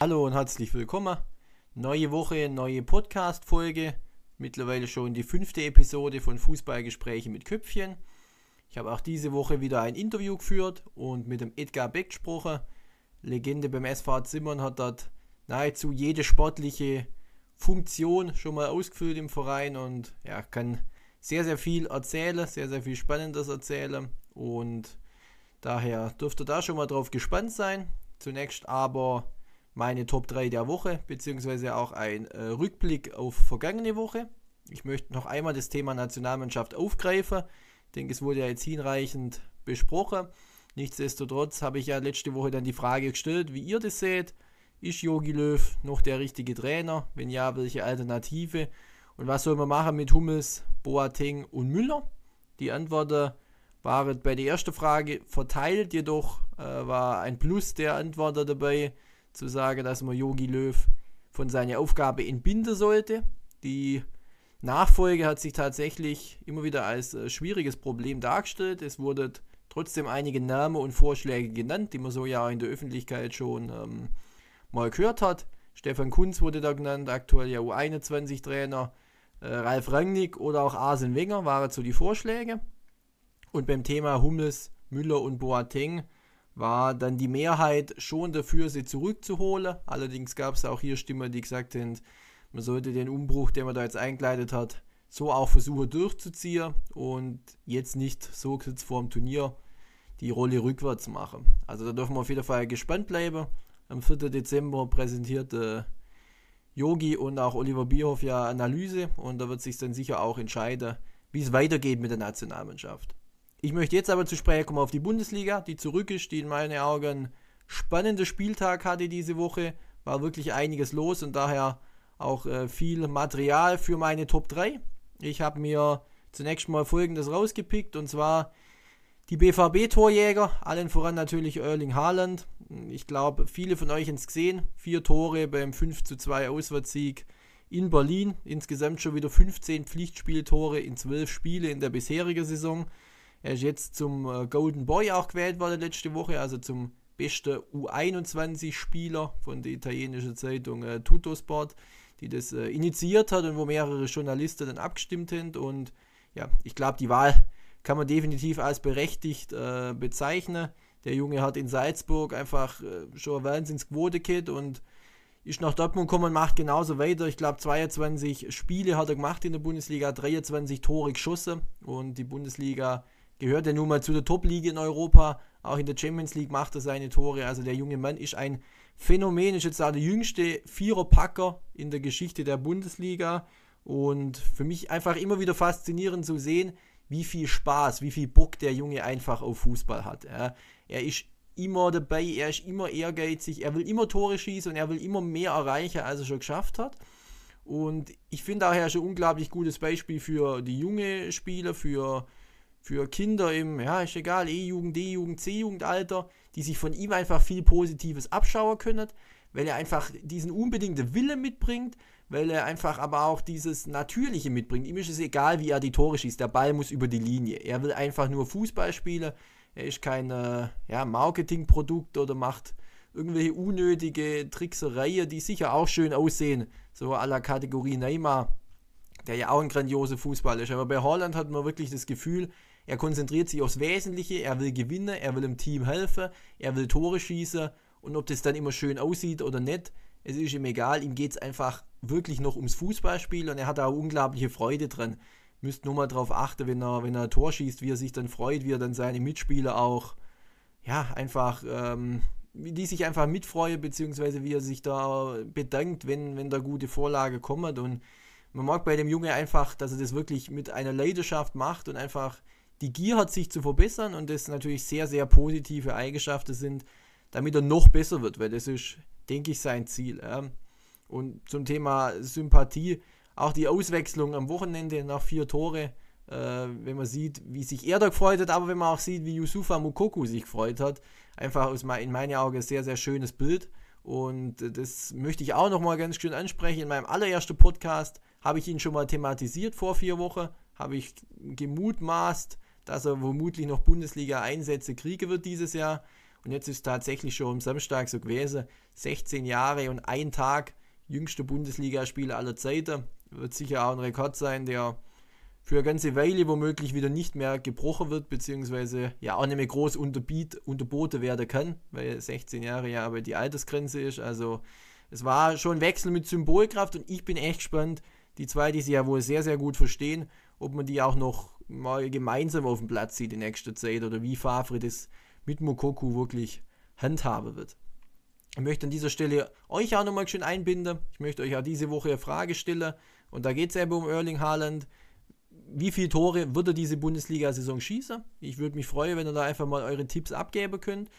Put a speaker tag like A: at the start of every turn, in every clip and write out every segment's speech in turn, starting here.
A: Hallo und herzlich willkommen. Neue Woche, neue Podcast-Folge. Mittlerweile schon die fünfte Episode von Fußballgespräche mit Köpfchen. Ich habe auch diese Woche wieder ein Interview geführt und mit dem Edgar Beck gesprochen. Legende beim SV Zimmern hat dort nahezu jede sportliche Funktion schon mal ausgefüllt im Verein und ja, kann sehr, sehr viel erzählen, sehr, sehr viel Spannendes erzählen und daher dürft ihr da schon mal drauf gespannt sein. Zunächst aber meine Top 3 der Woche, beziehungsweise auch ein äh, Rückblick auf vergangene Woche. Ich möchte noch einmal das Thema Nationalmannschaft aufgreifen. Ich denke, es wurde ja jetzt hinreichend besprochen. Nichtsdestotrotz habe ich ja letzte Woche dann die Frage gestellt, wie ihr das seht. Ist Jogi Löw noch der richtige Trainer? Wenn ja, welche Alternative? Und was soll man machen mit Hummels, Boateng und Müller? Die Antworten waren bei der ersten Frage verteilt, jedoch äh, war ein Plus der Antworten dabei zu sagen, dass man Yogi Löw von seiner Aufgabe entbinden sollte. Die Nachfolge hat sich tatsächlich immer wieder als äh, schwieriges Problem dargestellt. Es wurden trotzdem einige Namen und Vorschläge genannt, die man so ja in der Öffentlichkeit schon ähm, mal gehört hat. Stefan Kunz wurde da genannt, aktuell ja U21-Trainer. Äh, Ralf Rangnick oder auch Arsene Wenger waren so die Vorschläge. Und beim Thema Hummels, Müller und Boateng war dann die Mehrheit schon dafür, sie zurückzuholen. Allerdings gab es auch hier Stimmen, die gesagt haben, man sollte den Umbruch, den man da jetzt eingeleitet hat, so auch versuchen durchzuziehen und jetzt nicht so kurz vor dem Turnier die Rolle rückwärts machen. Also da dürfen wir auf jeden Fall gespannt bleiben. Am 4. Dezember präsentierte Yogi und auch Oliver Bierhoff ja Analyse und da wird sich dann sicher auch entscheiden, wie es weitergeht mit der Nationalmannschaft. Ich möchte jetzt aber zu sprechen kommen auf die Bundesliga, die zurück ist, die in meinen Augen spannender Spieltag hatte diese Woche. War wirklich einiges los und daher auch äh, viel Material für meine Top 3. Ich habe mir zunächst mal folgendes rausgepickt und zwar die BVB-Torjäger, allen voran natürlich Erling Haaland. Ich glaube, viele von euch haben es gesehen. Vier Tore beim 5 zu 2 Auswärtssieg in Berlin. Insgesamt schon wieder 15 Pflichtspieltore in 12 Spiele in der bisherigen Saison. Er ist jetzt zum äh, Golden Boy auch gewählt worden letzte Woche, also zum besten U21-Spieler von der italienischen Zeitung äh, Tuttosport, die das äh, initiiert hat und wo mehrere Journalisten dann abgestimmt sind. Und ja, ich glaube, die Wahl kann man definitiv als berechtigt äh, bezeichnen. Der Junge hat in Salzburg einfach äh, schon eine Wahnsinnsquote gehabt und ist nach Dortmund gekommen und macht genauso weiter. Ich glaube, 22 Spiele hat er gemacht in der Bundesliga, 23 Tore geschossen und die Bundesliga gehört ja nun mal zu der Top-Liga in Europa. Auch in der Champions League macht er seine Tore. Also der junge Mann ist ein Phänomen, ist jetzt auch der jüngste Viererpacker in der Geschichte der Bundesliga. Und für mich einfach immer wieder faszinierend zu sehen, wie viel Spaß, wie viel Bock der Junge einfach auf Fußball hat. Ja. Er ist immer dabei, er ist immer ehrgeizig, er will immer Tore schießen und er will immer mehr erreichen, als er schon geschafft hat. Und ich finde er ist ein unglaublich gutes Beispiel für die junge Spieler, für für Kinder im, ja, ist egal, E-Jugend, D-Jugend, C-Jugendalter, die sich von ihm einfach viel Positives abschauen können, weil er einfach diesen unbedingten Wille mitbringt, weil er einfach aber auch dieses Natürliche mitbringt. Ihm ist es egal, wie er die Tore schießt, der Ball muss über die Linie. Er will einfach nur Fußball spielen, er ist kein äh, ja, Marketingprodukt oder macht irgendwelche unnötige Tricksereien, die sicher auch schön aussehen, so à la Kategorie Neymar, der ja auch ein grandioser Fußball ist. Aber bei Holland hat man wirklich das Gefühl, er konzentriert sich aufs Wesentliche, er will gewinnen, er will im Team helfen, er will Tore schießen und ob das dann immer schön aussieht oder nicht, es ist ihm egal, ihm geht es einfach wirklich noch ums Fußballspiel und er hat da unglaubliche Freude dran. Müsst nur mal darauf achten, wenn er, wenn er ein Tor schießt, wie er sich dann freut, wie er dann seine Mitspieler auch, ja, einfach, ähm, die sich einfach mitfreuen, beziehungsweise wie er sich da bedankt, wenn, wenn da gute Vorlage kommt und man mag bei dem Junge einfach, dass er das wirklich mit einer Leidenschaft macht und einfach die Gier hat, sich zu verbessern und das natürlich sehr, sehr positive Eigenschaften sind, damit er noch besser wird, weil das ist, denke ich, sein Ziel. Und zum Thema Sympathie, auch die Auswechslung am Wochenende nach vier Tore, äh, wenn man sieht, wie sich er da gefreut hat, aber wenn man auch sieht, wie Yusufa Mukoku sich gefreut hat, einfach aus in meinen Augen sehr, sehr schönes Bild. Und das möchte ich auch nochmal ganz schön ansprechen. In meinem allerersten Podcast habe ich ihn schon mal thematisiert vor vier Wochen, habe ich gemutmaßt, dass er womöglich noch Bundesliga-Einsätze kriegen wird dieses Jahr. Und jetzt ist tatsächlich schon am Samstag so gewesen. 16 Jahre und ein Tag, jüngster Bundesligaspieler aller Zeiten. Wird sicher auch ein Rekord sein, der für eine ganze Weile womöglich wieder nicht mehr gebrochen wird, beziehungsweise ja auch nicht mehr groß unterboten werden kann, weil 16 Jahre ja aber die Altersgrenze ist. Also es war schon ein Wechsel mit Symbolkraft und ich bin echt gespannt. Die zwei, die sie ja wohl sehr, sehr gut verstehen, ob man die auch noch mal gemeinsam auf dem Platz sieht in nächster Zeit oder wie Favre das mit Mokoku wirklich handhaben wird. Ich möchte an dieser Stelle euch auch nochmal schön einbinden. Ich möchte euch auch diese Woche eine Frage stellen. Und da geht es eben um Erling Haaland. Wie viele Tore wird er diese Bundesliga-Saison schießen? Ich würde mich freuen, wenn ihr da einfach mal eure Tipps abgeben könnt.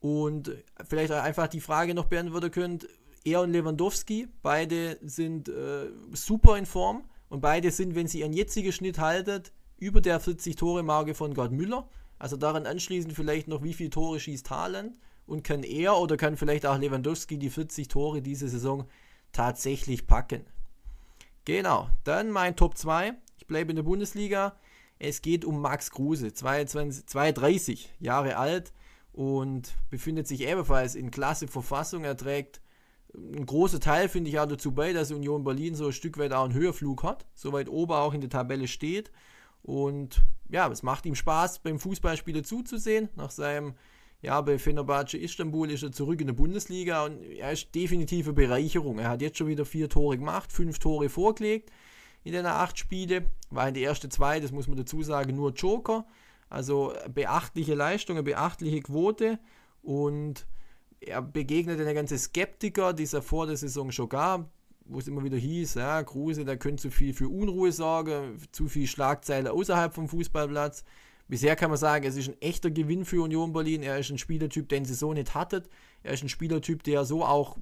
A: Und vielleicht auch einfach die Frage noch beantworten könnt. Er und Lewandowski, beide sind äh, super in Form. Und beide sind, wenn sie ihren jetzigen Schnitt halten, über der 40-Tore-Marke von Gerd Müller. Also daran anschließend vielleicht noch, wie viele Tore schießt Haaland und kann er oder kann vielleicht auch Lewandowski die 40 Tore diese Saison tatsächlich packen. Genau, dann mein Top 2. Ich bleibe in der Bundesliga. Es geht um Max Kruse, 22, 32 Jahre alt und befindet sich ebenfalls in klasse Verfassung. Er trägt ein großer Teil, finde ich, auch dazu bei, dass Union Berlin so ein Stück weit auch einen Höherflug hat, so weit oben auch in der Tabelle steht. Und ja, es macht ihm Spaß, beim Fußballspieler zuzusehen. Nach seinem, ja, bei Fenerbahce Istanbul ist er zurück in der Bundesliga und er ist definitive Bereicherung. Er hat jetzt schon wieder vier Tore gemacht, fünf Tore vorgelegt in den acht Spiele. War in der ersten zwei, das muss man dazu sagen, nur Joker. Also beachtliche Leistung, eine beachtliche Quote und er begegnet eine ganze Skeptiker, die es ja vor der Saison schon gab wo es immer wieder hieß, ja, Kruse, der könnte zu viel für Unruhe sorgen, zu viel Schlagzeile außerhalb vom Fußballplatz. Bisher kann man sagen, es ist ein echter Gewinn für Union Berlin. Er ist ein Spielertyp, den sie so nicht hattet. Er ist ein Spielertyp, der so auch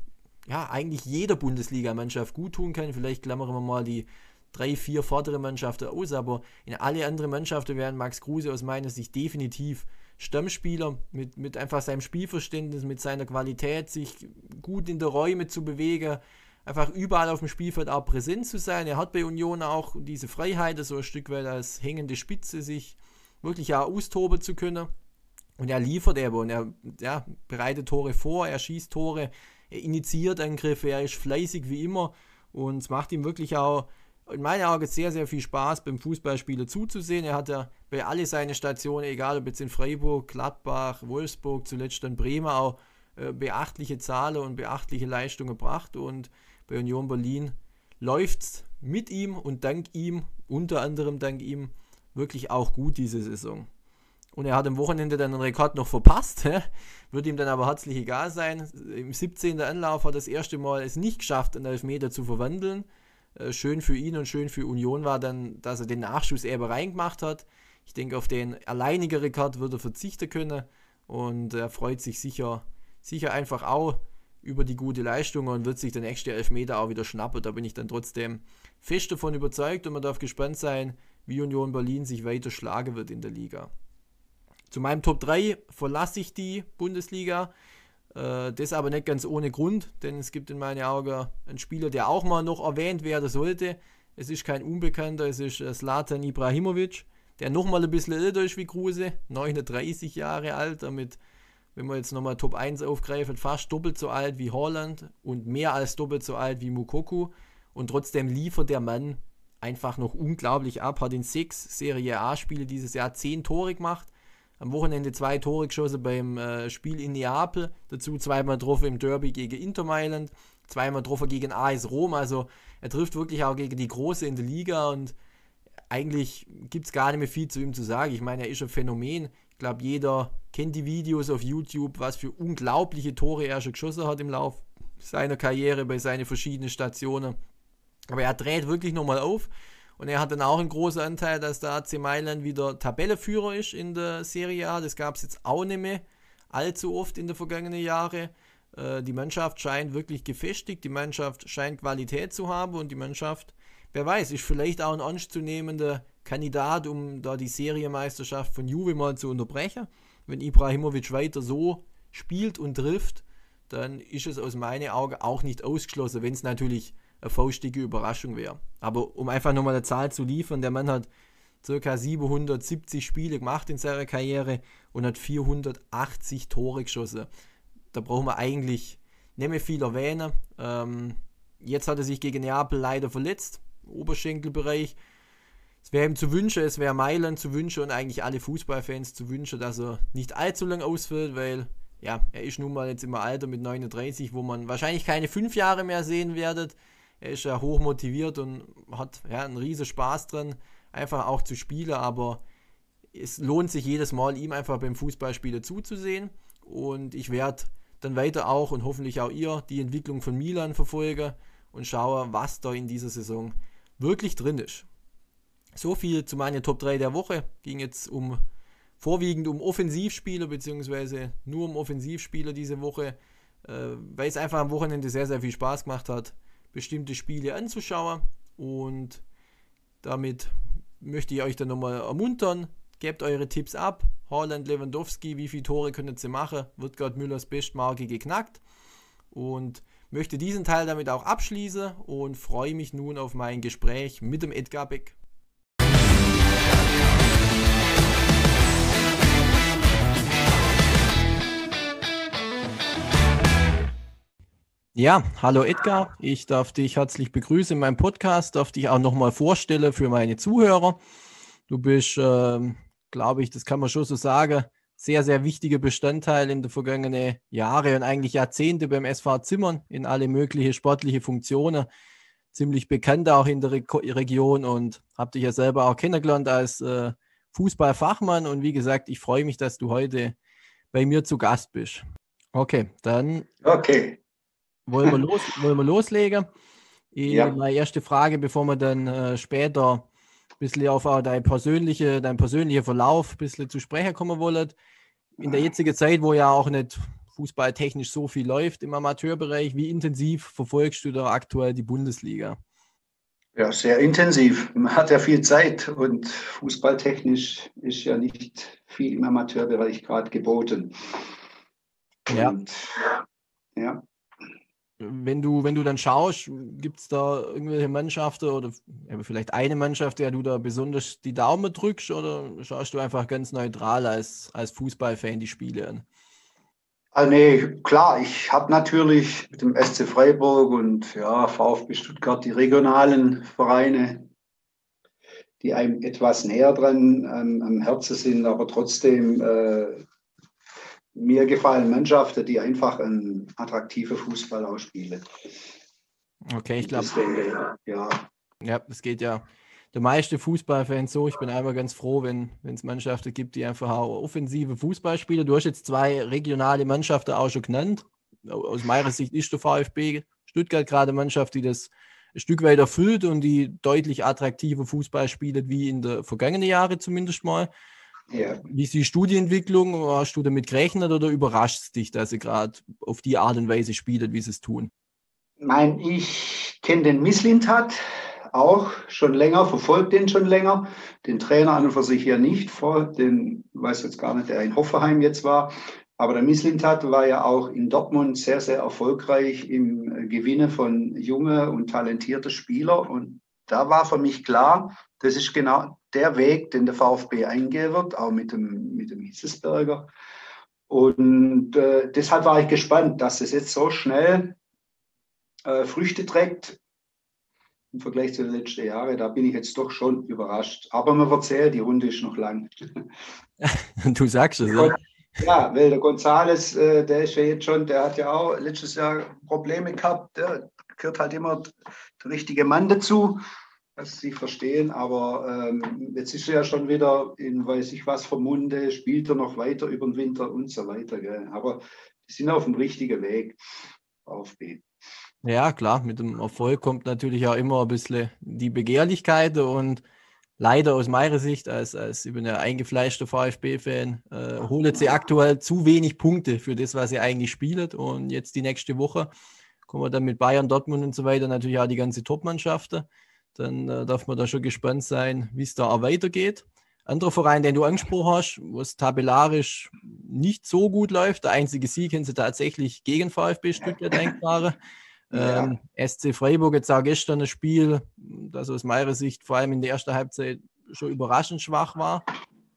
A: ja, eigentlich jeder Bundesligamannschaft gut tun kann. Vielleicht klammern wir mal die drei, vier vordere Mannschaften aus, aber in alle anderen Mannschaften wären Max Kruse aus meiner Sicht definitiv Stammspieler mit, mit einfach seinem Spielverständnis, mit seiner Qualität, sich gut in der Räume zu bewegen, einfach überall auf dem Spielfeld auch präsent zu sein. Er hat bei Union auch diese Freiheit, so ein Stück weit als hängende Spitze sich wirklich auch austoben zu können. Und er liefert eben und er ja, bereitet Tore vor, er schießt Tore, er initiiert Angriffe, er ist fleißig wie immer und es macht ihm wirklich auch in meinen Augen sehr, sehr viel Spaß beim Fußballspieler zuzusehen. Er hat ja bei alle seine Stationen, egal ob jetzt in Freiburg, Gladbach, Wolfsburg, zuletzt dann Bremen auch äh, beachtliche Zahlen und beachtliche Leistungen gebracht und bei Union Berlin läuft mit ihm und dank ihm, unter anderem dank ihm, wirklich auch gut diese Saison. Und er hat am Wochenende dann einen Rekord noch verpasst, wird ihm dann aber herzlich egal sein. Im 17. Anlauf hat er das erste Mal es nicht geschafft, einen Elfmeter zu verwandeln. Äh, schön für ihn und schön für Union war dann, dass er den Nachschuss eben reingemacht hat. Ich denke, auf den alleinigen Rekord wird er verzichten können und er freut sich sicher, sicher einfach auch über die gute Leistung und wird sich der nächste Elfmeter auch wieder schnappen. Da bin ich dann trotzdem fest davon überzeugt und man darf gespannt sein, wie Union Berlin sich weiter schlagen wird in der Liga. Zu meinem Top 3 verlasse ich die Bundesliga. Äh, das aber nicht ganz ohne Grund, denn es gibt in meinen Augen einen Spieler, der auch mal noch erwähnt werden sollte. Es ist kein Unbekannter, es ist Slatan Ibrahimovic, der nochmal ein bisschen älter ist wie Kruse, 39 Jahre alt, damit wenn wir jetzt nochmal Top 1 aufgreifen, fast doppelt so alt wie Holland und mehr als doppelt so alt wie Mukoku. Und trotzdem liefert der Mann einfach noch unglaublich ab. Hat in sechs Serie A-Spiele dieses Jahr zehn Tore gemacht. Am Wochenende zwei Tore geschossen beim äh, Spiel in Neapel. Dazu zweimal getroffen im Derby gegen Inter Mailand. Zweimal getroffen gegen AS Rom. Also er trifft wirklich auch gegen die Große in der Liga und eigentlich gibt es gar nicht mehr viel zu ihm zu sagen. Ich meine, er ist ein Phänomen. Ich glaube, jeder kennt die Videos auf YouTube, was für unglaubliche Tore er schon geschossen hat im Lauf seiner Karriere bei seinen verschiedenen Stationen. Aber er dreht wirklich nochmal auf und er hat dann auch einen großen Anteil, dass der AC Mailand wieder Tabelleführer ist in der Serie A. Das gab es jetzt auch nicht mehr allzu oft in den vergangenen Jahren. Äh, die Mannschaft scheint wirklich gefestigt, die Mannschaft scheint Qualität zu haben und die Mannschaft, wer weiß, ist vielleicht auch ein ernstzunehmender Kandidat, um da die Serienmeisterschaft von Juve mal zu unterbrechen wenn Ibrahimovic weiter so spielt und trifft, dann ist es aus meinen Augen auch nicht ausgeschlossen, wenn es natürlich eine faustige Überraschung wäre. Aber um einfach nochmal eine Zahl zu liefern, der Mann hat circa 770 Spiele gemacht in seiner Karriere und hat 480 Tore geschossen. Da brauchen wir eigentlich nicht mehr viel erwähnen. Ähm, jetzt hat er sich gegen Neapel leider verletzt, Oberschenkelbereich. Wäre ihm zu wünschen, es wäre Mailand zu wünschen und eigentlich alle Fußballfans zu wünschen, dass er nicht allzu lang ausfällt, weil ja, er ist nun mal jetzt im Alter mit 39, wo man wahrscheinlich keine fünf Jahre mehr sehen werdet. Er ist ja hoch motiviert und hat ja, einen riesen Spaß dran, einfach auch zu spielen, aber es lohnt sich jedes Mal, ihm einfach beim Fußballspielen zuzusehen. Und ich werde dann weiter auch und hoffentlich auch ihr die Entwicklung von Milan verfolgen und schaue, was da in dieser Saison wirklich drin ist. So viel zu meinen Top 3 der Woche. Ging jetzt um vorwiegend um Offensivspieler, beziehungsweise nur um Offensivspieler diese Woche, äh, weil es einfach am Wochenende sehr, sehr viel Spaß gemacht hat, bestimmte Spiele anzuschauen. Und damit möchte ich euch dann nochmal ermuntern. Gebt eure Tipps ab. Haaland, Lewandowski, wie viele Tore können sie machen? Wird gerade Müllers Bestmarke geknackt. Und möchte diesen Teil damit auch abschließen und freue mich nun auf mein Gespräch mit dem Edgar Beck. Ja, hallo Edgar. Ich darf dich herzlich begrüßen in meinem Podcast, darf dich auch nochmal vorstellen für meine Zuhörer. Du bist, äh, glaube ich, das kann man schon so sagen, sehr, sehr wichtiger Bestandteil in den vergangenen Jahren und eigentlich Jahrzehnte beim SV Zimmern in alle möglichen sportliche Funktionen. Ziemlich bekannt auch in der Re Region und habe dich ja selber auch kennengelernt als äh, Fußballfachmann. Und wie gesagt, ich freue mich, dass du heute bei mir zu Gast bist. Okay, dann.
B: Okay
A: wollen wir, los, wollen wir loslegen? Ja. Meine erste Frage, bevor wir dann äh, später ein bisschen auf deinen persönliche, dein persönlicher Verlauf ein bisschen zu sprechen kommen wollen. In der jetzigen Zeit, wo ja auch nicht fußballtechnisch so viel läuft im Amateurbereich, wie intensiv verfolgst du da aktuell die Bundesliga?
B: Ja, sehr intensiv. Man hat ja viel Zeit und fußballtechnisch ist ja nicht viel im Amateurbereich gerade geboten.
A: Ja. Und, ja wenn du, wenn du dann schaust, gibt es da irgendwelche Mannschaften oder vielleicht eine Mannschaft, der du da besonders die Daumen drückst oder schaust du einfach ganz neutral als, als Fußballfan die Spiele an?
B: Ah, nee, klar, ich habe natürlich mit dem SC Freiburg und ja, VfB Stuttgart die regionalen Vereine, die einem etwas näher dran ähm, am Herzen sind, aber trotzdem äh, mir gefallen Mannschaften, die einfach einen attraktiven Fußball ausspielen.
A: Okay, ich glaube. Ja. ja, das geht ja der meiste Fußballfans so. Ich bin einfach ganz froh, wenn es Mannschaften gibt, die einfach auch offensive Fußball spielen. Du hast jetzt zwei regionale Mannschaften auch schon genannt. Aus meiner Sicht ist der VfB Stuttgart gerade eine Mannschaft, die das ein Stück weit erfüllt und die deutlich attraktiver Fußball spielt, wie in den vergangenen Jahren zumindest mal. Ja. Wie ist die Studienentwicklung? Hast du damit gerechnet oder überrascht es dich, dass sie gerade auf die Art und Weise spielt, wie sie es tun?
B: Nein, ich kenne den Misslintat auch schon länger, verfolge den schon länger. Den Trainer an und für sich ja nicht, vor den weiß jetzt gar nicht, der in Hoffenheim jetzt war. Aber der Misslintat war ja auch in Dortmund sehr, sehr erfolgreich im Gewinnen von junge und talentierte Spieler. Und da war für mich klar, das ist genau der Weg, den der VfB eingehen wird, auch mit dem, mit dem Hitzesberger. Und äh, deshalb war ich gespannt, dass es jetzt so schnell äh, Früchte trägt im Vergleich zu den letzten Jahren. Da bin ich jetzt doch schon überrascht. Aber man wird sehen, die Runde ist noch lang.
A: du sagst es, ja.
B: Ja, weil der Gonzales, äh, der ist ja jetzt schon, der hat ja auch letztes Jahr Probleme gehabt. Der gehört halt immer der richtige Mann dazu sie verstehen, aber ähm, jetzt ist er ja schon wieder in weiß ich was vom Munde, spielt er noch weiter über den Winter und so weiter. Gell? Aber die sind auf dem richtigen Weg, VfB.
A: Ja, klar, mit dem Erfolg kommt natürlich auch immer ein bisschen die Begehrlichkeit und leider aus meiner Sicht, als, als ich bin ja eingefleischter VfB-Fan, äh, holt sie aktuell zu wenig Punkte für das, was sie eigentlich spielt. Und jetzt die nächste Woche kommen wir dann mit Bayern, Dortmund und so weiter natürlich auch die ganze Top-Mannschaften dann äh, darf man da schon gespannt sein, wie es da auch weitergeht. Anderer Verein, den du angesprochen hast, wo es tabellarisch nicht so gut läuft, der einzige Sieg haben sie tatsächlich gegen VfB Stuttgart eingefahren. Ähm, SC Freiburg jetzt auch gestern ein Spiel, das aus meiner Sicht vor allem in der ersten Halbzeit schon überraschend schwach war.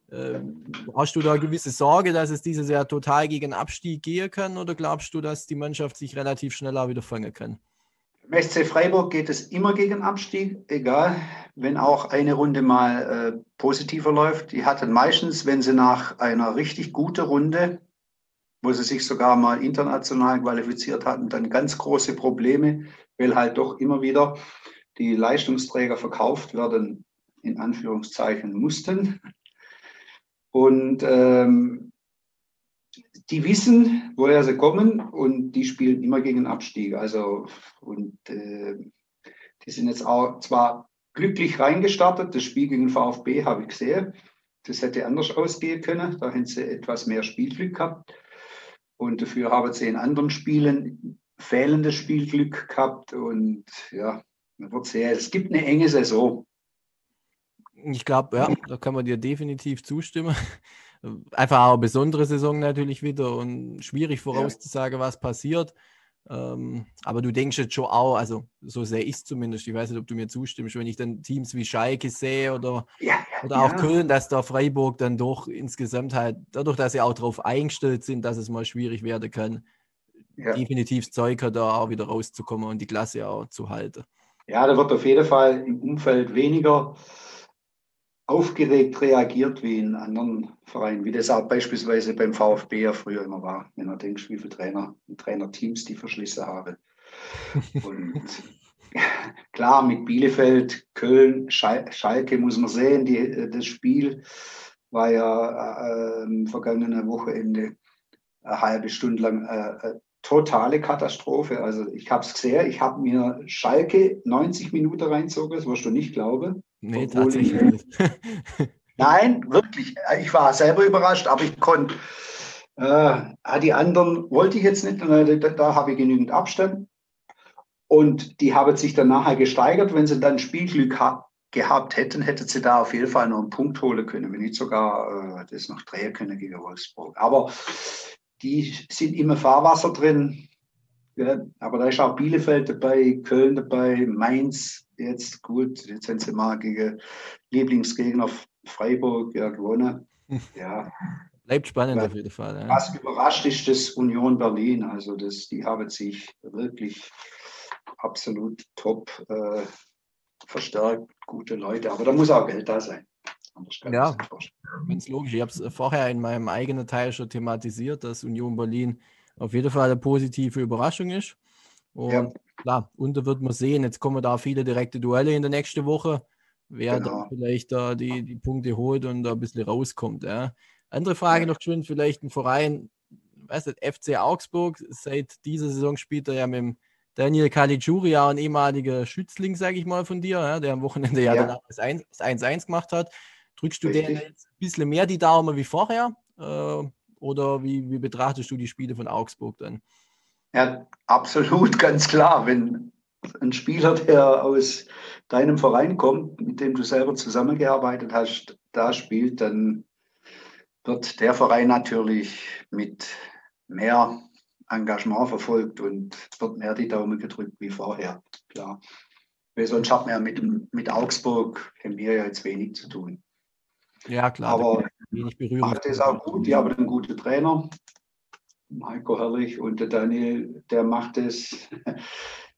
A: Ähm, hast du da gewisse Sorge, dass es dieses Jahr total gegen Abstieg gehen kann oder glaubst du, dass die Mannschaft sich relativ schnell auch wieder fangen kann?
B: Im SC Freiburg geht es immer gegen Abstieg, egal, wenn auch eine Runde mal äh, positiver läuft. Die hatten meistens, wenn sie nach einer richtig guten Runde, wo sie sich sogar mal international qualifiziert hatten, dann ganz große Probleme, weil halt doch immer wieder die Leistungsträger verkauft werden, in Anführungszeichen mussten. Und ähm, die wissen, woher sie kommen und die spielen immer gegen Abstieg. Also, und äh, die sind jetzt auch zwar glücklich reingestartet, das Spiel gegen VfB habe ich gesehen. Das hätte anders ausgehen können, da hätten sie etwas mehr Spielglück gehabt. Und dafür haben sie in anderen Spielen fehlendes Spielglück gehabt. Und ja, man wird sehen, es gibt eine enge Saison.
A: Ich glaube, ja, da kann man dir definitiv zustimmen. Einfach auch eine besondere Saison natürlich wieder und schwierig vorauszusagen, ja. was passiert. Ähm, aber du denkst jetzt schon auch, also so sehe ich es zumindest, ich weiß nicht, ob du mir zustimmst, wenn ich dann Teams wie Schalke sehe oder, ja, oder auch ja. Köln, dass da Freiburg dann doch insgesamt halt, dadurch, dass sie auch darauf eingestellt sind, dass es mal schwierig werden kann, definitiv Zeug hat, da auch wieder rauszukommen und die Klasse auch zu halten.
B: Ja, da wird auf jeden Fall im Umfeld weniger aufgeregt reagiert wie in anderen Vereinen, wie das auch beispielsweise beim VfB ja früher immer war, wenn du denkst, wie viele Trainer, Trainerteams die verschlissen haben. Und klar, mit Bielefeld, Köln, Schalke muss man sehen, die, das Spiel war ja äh, vergangene Wochenende eine halbe Stunde lang äh, äh totale Katastrophe. Also ich habe es gesehen, ich habe mir Schalke 90 Minuten reinzogen, das wirst du nicht glauben.
A: Nee, tatsächlich nicht.
B: Nein, wirklich. Ich war selber überrascht, aber ich konnte. Äh, die anderen wollte ich jetzt nicht, da, da habe ich genügend Abstand. Und die haben sich dann nachher gesteigert. Wenn sie dann Spielglück gehabt hätten, hätten sie da auf jeden Fall noch einen Punkt holen können, wenn nicht sogar äh, das noch drehen können gegen Wolfsburg. Aber die sind immer Fahrwasser drin. Ja, aber da ist auch Bielefeld dabei, Köln dabei, Mainz jetzt gut. Jetzt sind sie mal gegen Lieblingsgegner Freiburg ja, gewonnen. Ja.
A: Bleibt spannend auf jeden Fall.
B: Ja. Was überrascht ist das Union Berlin. Also das, die haben sich wirklich absolut top äh, verstärkt, gute Leute. Aber da muss auch Geld da sein.
A: Ja, ganz logisch. Ich habe es vorher in meinem eigenen Teil schon thematisiert, dass Union Berlin auf jeden Fall eine positive Überraschung ist. Und ja. klar, da wird man sehen, jetzt kommen da viele direkte Duelle in der nächsten Woche, wer genau. da vielleicht da die, die Punkte holt und da ein bisschen rauskommt. Ja. Andere Frage ja. noch schön, vielleicht ein Verein, weißt du, FC Augsburg, seit dieser Saison spielt er ja mit dem Daniel Caligiuri, ein ehemaliger Schützling, sage ich mal, von dir, ja, der am Wochenende ja, ja das 1-1 gemacht hat. Drückst du Richtig. denen jetzt ein bisschen mehr die Daumen wie vorher? Äh, oder wie, wie betrachtest du die Spiele von Augsburg dann?
B: Ja, absolut, ganz klar. Wenn ein Spieler, der aus deinem Verein kommt, mit dem du selber zusammengearbeitet hast, da spielt, dann wird der Verein natürlich mit mehr Engagement verfolgt und wird mehr die Daumen gedrückt wie vorher, klar. Weil sonst hat man ja mit, mit Augsburg, haben wir ja jetzt wenig zu tun.
A: Ja, klar.
B: Aber macht es auch gut. Die haben einen guten Trainer, Heiko Herrlich, und der Daniel, der macht es.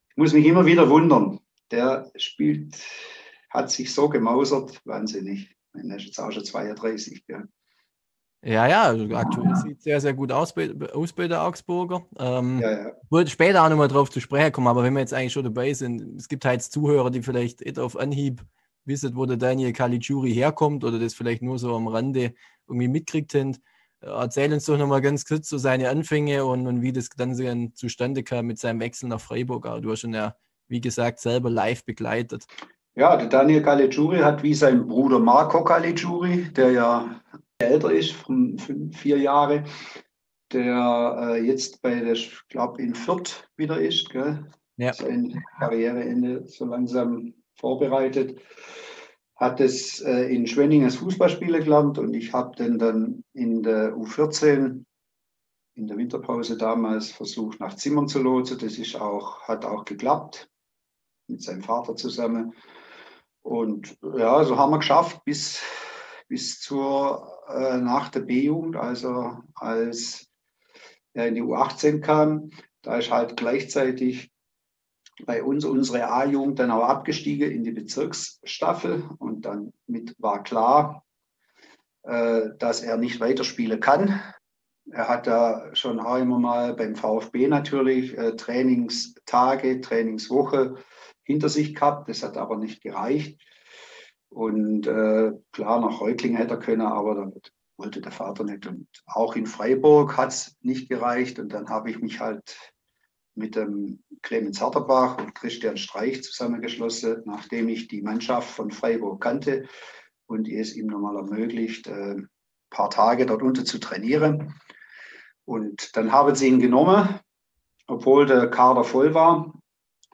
B: Ich muss mich immer wieder wundern. Der spielt, hat sich so gemausert, wahnsinnig. Er ist jetzt auch schon 32.
A: Ja. Ja, ja, also aktuell sieht sehr, sehr gut aus bei, aus bei der Augsburger. Ähm, ja, ja. Wollte später auch nochmal drauf zu sprechen kommen, aber wenn wir jetzt eigentlich schon dabei sind, es gibt halt Zuhörer, die vielleicht auf Anhieb wisst, wo der Daniel Caligiuri herkommt oder das vielleicht nur so am Rande irgendwie mitkriegt sind. Äh, erzähl uns doch nochmal ganz kurz so seine Anfänge und, und wie das dann zustande kam mit seinem Wechsel nach Freiburg. Du hast ihn ja, wie gesagt, selber live begleitet.
B: Ja, der Daniel Caligiuri hat wie sein Bruder Marco Caligiuri, der ja älter ist, von fünf, vier Jahre, der äh, jetzt bei der, ich glaube, in Fürth wieder ist, gell? Ja. sein Karriereende so langsam vorbereitet, hat es äh, in Schwenning als Fußballspieler gelernt und ich habe den dann in der U14 in der Winterpause damals versucht nach Zimmern zu lotsen. Das ist auch, hat auch geklappt mit seinem Vater zusammen. Und ja, so haben wir geschafft bis, bis zur äh, nach der B-Jugend, also als er in die U18 kam. Da ist halt gleichzeitig bei uns unsere A-Jugend dann auch abgestiegen in die Bezirksstaffel und dann mit war klar, äh, dass er nicht weiterspielen kann. Er hat da schon auch immer mal beim VfB natürlich äh, Trainingstage, Trainingswoche hinter sich gehabt. Das hat aber nicht gereicht. Und äh, klar, nach Reutlingen hätte er können, aber dann wollte der Vater nicht. Und auch in Freiburg hat es nicht gereicht. Und dann habe ich mich halt mit dem Clemens Harterbach und Christian Streich zusammengeschlossen, nachdem ich die Mannschaft von Freiburg kannte und es ihm nochmal ermöglicht, ein äh, paar Tage dort unten zu trainieren. Und dann haben sie ihn genommen, obwohl der Kader voll war.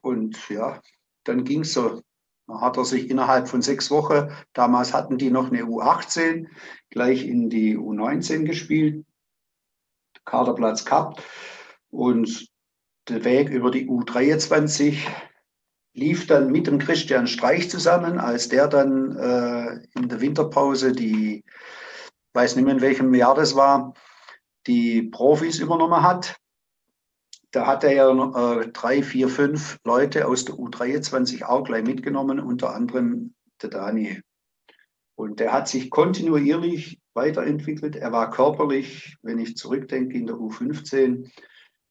B: Und ja, dann ging es so. Da hat er sich innerhalb von sechs Wochen, damals hatten die noch eine U18, gleich in die U19 gespielt, Kaderplatz gehabt. Und der Weg über die U23 lief dann mit dem Christian Streich zusammen, als der dann äh, in der Winterpause die, weiß nicht mehr in welchem Jahr das war, die Profis übernommen hat. Da hat er ja äh, drei, vier, fünf Leute aus der U23 auch gleich mitgenommen, unter anderem der Dani. Und der hat sich kontinuierlich weiterentwickelt. Er war körperlich, wenn ich zurückdenke, in der U15,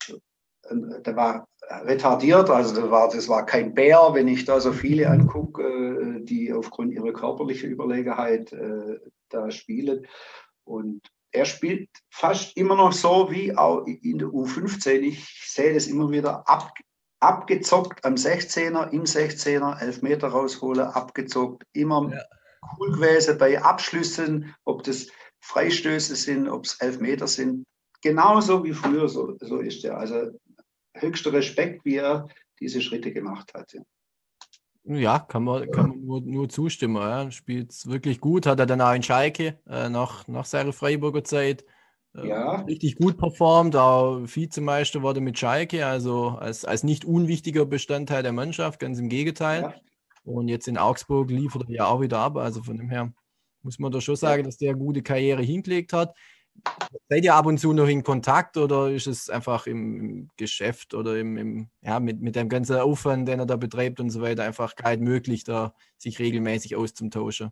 B: äh, der war retardiert, also das war, das war kein Bär, wenn ich da so viele angucke, äh, die aufgrund ihrer körperlichen Überlegenheit äh, da spielen. Und er spielt fast immer noch so wie auch in der U15. Ich sehe das immer wieder ab, abgezockt am 16er, im 16er, Elfmeter rausholen, abgezockt, immer ja. cool gewesen bei Abschlüssen, ob das Freistöße sind, ob es Elfmeter sind. Genauso wie früher, so, so ist er. Also höchster Respekt, wie er diese Schritte gemacht hat. Ja.
A: Kann man, kann man nur, nur zustimmen. Ja. Spielt es wirklich gut, hat er dann auch in Schalke äh, nach, nach seiner Freiburger Zeit äh, ja. richtig gut performt, auch Vizemeister wurde mit Schalke, also als, als nicht unwichtiger Bestandteil der Mannschaft, ganz im Gegenteil. Ja. Und jetzt in Augsburg liefert er ja auch wieder ab, also von dem her muss man doch schon sagen, dass der eine gute Karriere hingelegt hat. Seid ihr ab und zu noch in Kontakt oder ist es einfach im Geschäft oder im, im, ja, mit, mit dem ganzen Aufwand, den er da betreibt und so weiter, einfach gar nicht möglich, da sich regelmäßig auszutauschen?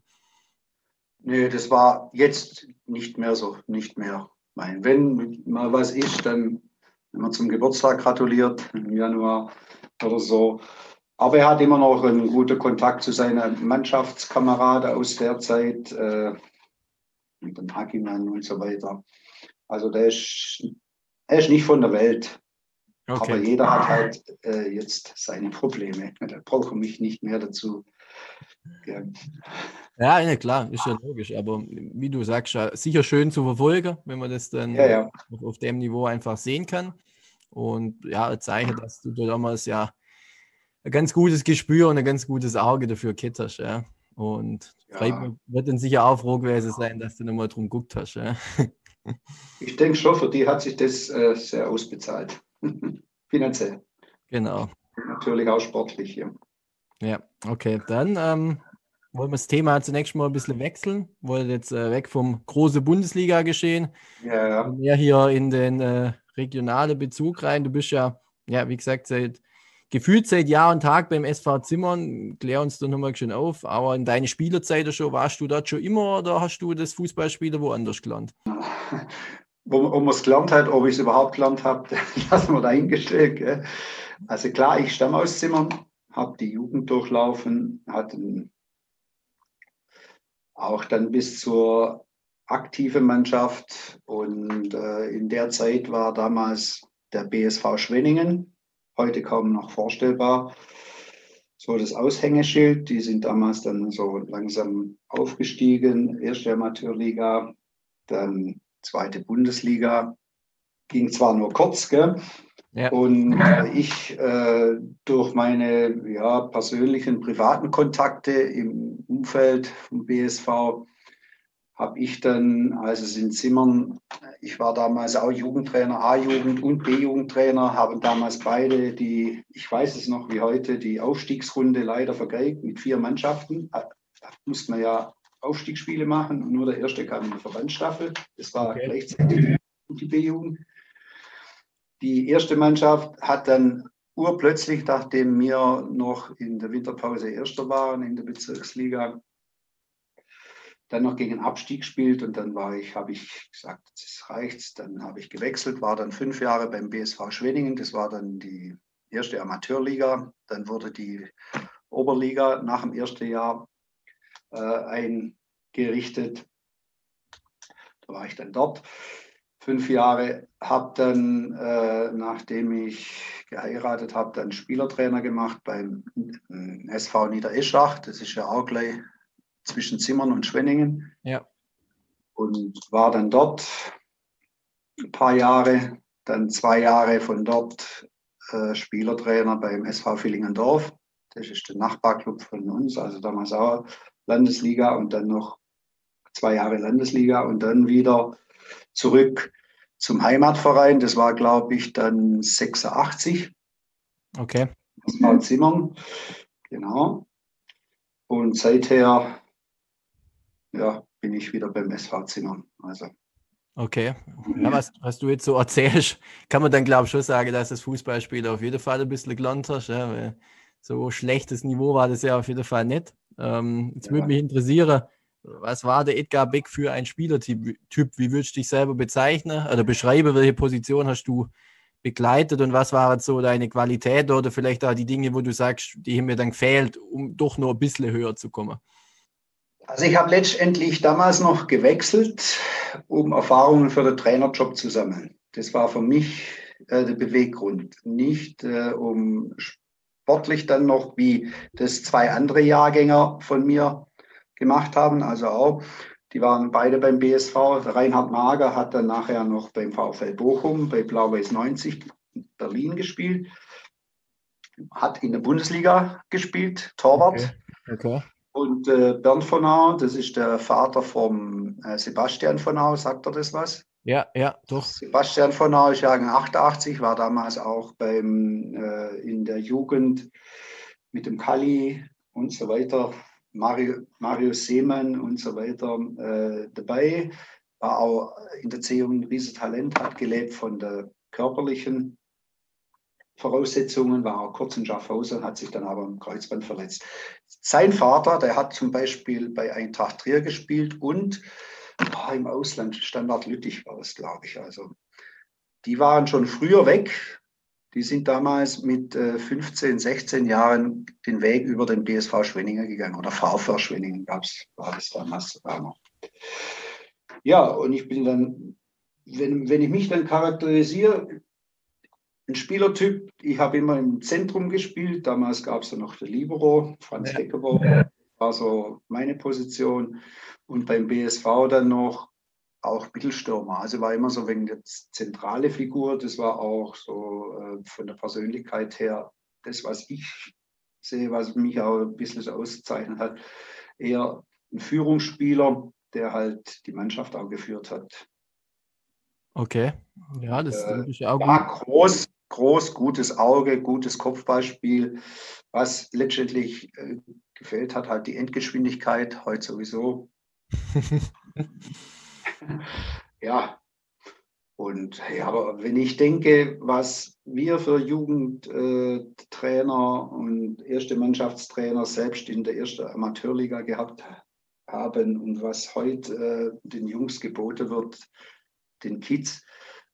B: Nö, das war jetzt nicht mehr so, nicht mehr. Mein, wenn mal was ist, dann wenn man zum Geburtstag gratuliert im Januar oder so. Aber er hat immer noch einen guten Kontakt zu seinen Mannschaftskameraden aus der Zeit. Äh, und den Hakiman und so weiter. Also der ist, er ist nicht von der Welt. Okay. Aber jeder hat halt äh, jetzt seine Probleme. Da brauche mich nicht mehr dazu.
A: Ja. ja, ja, klar, ist ja logisch. Aber wie du sagst, sicher schön zu verfolgen, wenn man das dann ja, ja. Auf, auf, dem Niveau einfach sehen kann. Und ja, zeige, dass du damals ja ein ganz gutes Gespür und ein ganz gutes Auge dafür hast. Ja. Und ja. Freiburg wird dann sicher auch froh gewesen sein, dass du nochmal drum geguckt hast. Ja?
B: Ich denke schon, für die hat sich das äh, sehr ausbezahlt. Finanziell.
A: Genau.
B: Natürlich auch sportlich, ja.
A: Ja, okay. Dann ähm, wollen wir das Thema zunächst mal ein bisschen wechseln. Wollen jetzt äh, weg vom große Bundesliga geschehen. Ja, ja. Mehr hier in den äh, regionalen Bezug rein. Du bist ja, ja, wie gesagt, seit gefühlt seit Jahr und Tag beim SV Zimmern. Klär uns doch nochmal schön auf. Aber in deiner Spielerzeit schon, warst du dort schon immer oder hast du das Fußballspieler woanders gelernt?
B: Wo, wo man es gelernt hat, ob ich es überhaupt gelernt habe, lassen wir dahingestellt. Gell? Also klar, ich stamme aus Zimmern, habe die Jugend durchlaufen, hatte auch dann bis zur aktiven Mannschaft und äh, in der Zeit war damals der BSV Schwenningen heute kaum noch vorstellbar. So das Aushängeschild, die sind damals dann so langsam aufgestiegen. Erste Amateurliga, dann zweite Bundesliga. Ging zwar nur kurz, gell? Ja. Und ich äh, durch meine ja, persönlichen privaten Kontakte im Umfeld vom BSV habe ich dann, also es in Zimmern, ich war damals auch Jugendtrainer, A-Jugend und B-Jugendtrainer, haben damals beide die, ich weiß es noch wie heute, die Aufstiegsrunde leider vergeigt mit vier Mannschaften. Da musste man ja Aufstiegsspiele machen und nur der erste kam in die Verbandsstaffel. Das war okay. gleichzeitig die B-Jugend. Die erste Mannschaft hat dann urplötzlich, nachdem wir noch in der Winterpause Erster waren in der Bezirksliga, dann noch gegen Abstieg gespielt und dann war ich, habe ich gesagt, das reicht. Dann habe ich gewechselt, war dann fünf Jahre beim BSV Schwenningen. Das war dann die erste Amateurliga. Dann wurde die Oberliga nach dem ersten Jahr äh, eingerichtet. Da war ich dann dort fünf Jahre, habe dann, äh, nachdem ich geheiratet habe, dann Spielertrainer gemacht beim SV Niedereschach. Das ist ja auch gleich zwischen Zimmern und Schwenningen.
A: Ja.
B: Und war dann dort ein paar Jahre, dann zwei Jahre von dort äh, Spielertrainer beim SV Villingendorf. Das ist der Nachbarclub von uns, also damals auch Landesliga und dann noch zwei Jahre Landesliga und dann wieder zurück zum Heimatverein. Das war, glaube ich, dann 86.
A: Okay.
B: Das war Zimmern. Genau. Und seither ja, bin ich wieder beim SV Zimmern. Also.
A: Okay. Ja, was, was du jetzt so erzählst, kann man dann, glaube ich, schon sagen, dass das Fußballspiel auf jeden Fall ein bisschen gelernt hast. Ja, so schlechtes Niveau war das ja auf jeden Fall nicht. Ähm, jetzt ja. würde mich interessieren, was war der Edgar Beck für ein Spielertyp? Wie würdest du dich selber bezeichnen oder beschreiben? Welche Position hast du begleitet und was waren so deine Qualität oder vielleicht auch die Dinge, wo du sagst, die haben mir dann gefehlt, um doch nur ein bisschen höher zu kommen?
B: Also ich habe letztendlich damals noch gewechselt, um Erfahrungen für den Trainerjob zu sammeln. Das war für mich äh, der Beweggrund. Nicht äh, um sportlich dann noch, wie das zwei andere Jahrgänger von mir gemacht haben, also auch. Die waren beide beim BSV. Reinhard Mager hat dann nachher noch beim VfL Bochum bei Blau-Weiß 90 Berlin gespielt. Hat in der Bundesliga gespielt, Torwart.
A: Okay. okay.
B: Und äh, Bernd von Au, das ist der Vater vom äh, Sebastian von Au, sagt er das was?
A: Ja, ja, doch.
B: Sebastian von Au ist Jahrgang 88, war damals auch beim, äh, in der Jugend mit dem Kali und so weiter, Mario, Mario Seemann und so weiter äh, dabei. War auch in der C ein Riesentalent, hat gelebt von der körperlichen Voraussetzungen, war auch kurz in Schaffhausen, hat sich dann aber im Kreuzband verletzt. Sein Vater, der hat zum Beispiel bei Eintracht Trier gespielt und oh, im Ausland, Standard Lüttich war das, glaube ich. Also die waren schon früher weg. Die sind damals mit äh, 15, 16 Jahren den Weg über den BSV Schwenningen gegangen oder VfR Schwenningen gab es, war das damals war. Ja, und ich bin dann, wenn, wenn ich mich dann charakterisiere, ein Spielertyp, ich habe immer im Zentrum gespielt. Damals gab es ja noch den Libero, Franz ja. Heckerer, war so meine Position. Und beim BSV dann noch auch Mittelstürmer. Also war immer so wegen der zentrale Figur. Das war auch so äh, von der Persönlichkeit her das, was ich sehe, was mich auch ein bisschen so auszeichnet hat. Eher ein Führungsspieler, der halt die Mannschaft auch geführt hat.
A: Okay, ja, das
B: äh, ist auch war gut. groß, groß, gutes Auge, gutes Kopfballspiel. Was letztendlich äh, gefällt hat, halt die Endgeschwindigkeit, heute sowieso. ja, und ja, aber wenn ich denke, was wir für Jugendtrainer und erste Mannschaftstrainer selbst in der ersten Amateurliga gehabt haben und was heute äh, den Jungs geboten wird, den Kids,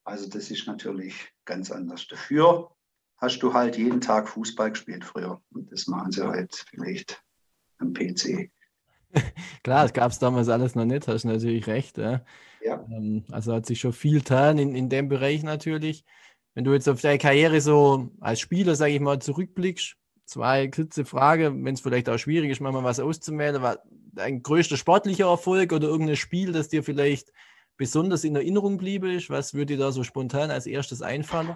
B: also das ist natürlich ganz anders. Dafür hast du halt jeden Tag Fußball gespielt früher. Und das machen sie halt vielleicht am PC.
A: Klar, das gab es damals alles noch nicht, hast du natürlich recht. Ja. ja. Ähm, also hat sich schon viel getan in, in dem Bereich natürlich. Wenn du jetzt auf deine Karriere so als Spieler, sage ich mal, zurückblickst, zwei kurze Fragen, wenn es vielleicht auch schwierig ist, mal was auszumelden. War dein größter sportlicher Erfolg oder irgendein Spiel, das dir vielleicht besonders in Erinnerung bliebe? Was würde dir da so spontan als erstes einfallen?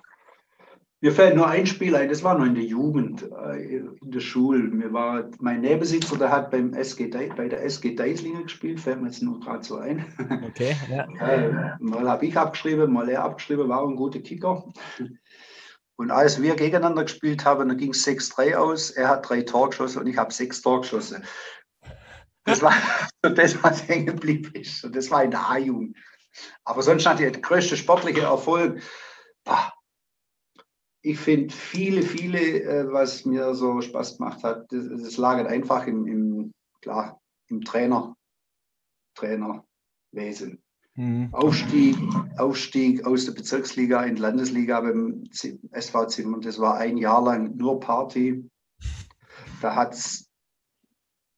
B: Mir fällt nur ein Spiel ein, das war noch in der Jugend, äh, in der Schule. Mir war mein Nebensitzer, der hat beim SG bei der SG Deislingen gespielt, fällt mir jetzt nur gerade so ein. Okay, ja. Äh, mal habe ich abgeschrieben, mal er abgeschrieben, war ein guter Kicker. Und als wir gegeneinander gespielt haben, da ging es 6-3 aus. Er hat drei Tore geschossen und ich habe sechs Tore geschossen. Das war das, was hängen geblieben ist. Und das war in der A-Jugend. Aber sonst ich der größte sportliche Erfolg. Bah, ich finde viele, viele, äh, was mir so Spaß gemacht hat, das, das lag halt einfach im, im, klar, im Trainer, Trainerwesen. Mhm. Aufstieg, Aufstieg aus der Bezirksliga in die Landesliga beim SV Zimmer. Das war ein Jahr lang nur Party. Da hat's,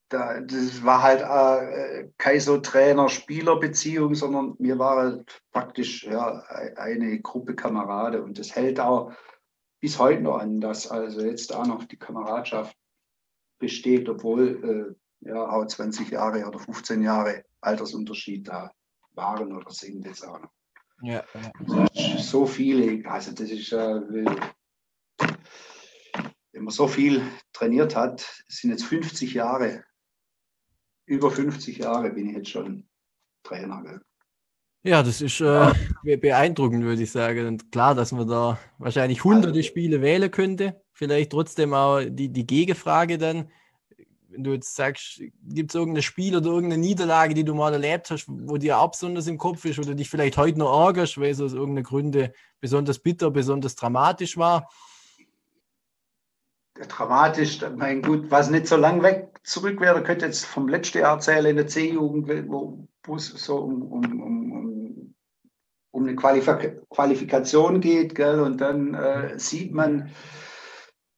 B: da, das war halt äh, keine so Trainer-Spieler-Beziehung, sondern mir war halt praktisch ja, eine Gruppe Kamerade und das hält auch bis heute noch an, dass also jetzt auch noch die Kameradschaft besteht, obwohl äh, ja auch 20 Jahre oder 15 Jahre Altersunterschied da waren oder sind jetzt auch noch. Ja, ja. So viele, also das ist äh, wenn man so viel trainiert hat, sind jetzt 50 Jahre, über 50 Jahre bin ich jetzt schon Trainer. Gell?
A: Ja, das ist äh, beeindruckend, würde ich sagen. Und klar, dass man da wahrscheinlich hunderte also Spiele wählen könnte. Vielleicht trotzdem auch die, die Gegenfrage dann, wenn du jetzt sagst, gibt es irgendein Spiel oder irgendeine Niederlage, die du mal erlebt hast, wo dir auch besonders im Kopf ist oder dich vielleicht heute noch ärgerst, weil es aus irgendeinen Gründen besonders bitter, besonders dramatisch war?
B: Dramatisch, mein gut, was nicht so lang weg zurück wäre, könnte jetzt vom letzten Jahr erzählen in der C-Jugend, wo, es so um, um, um um eine Qualif Qualifikation geht, gell? und dann äh, sieht man,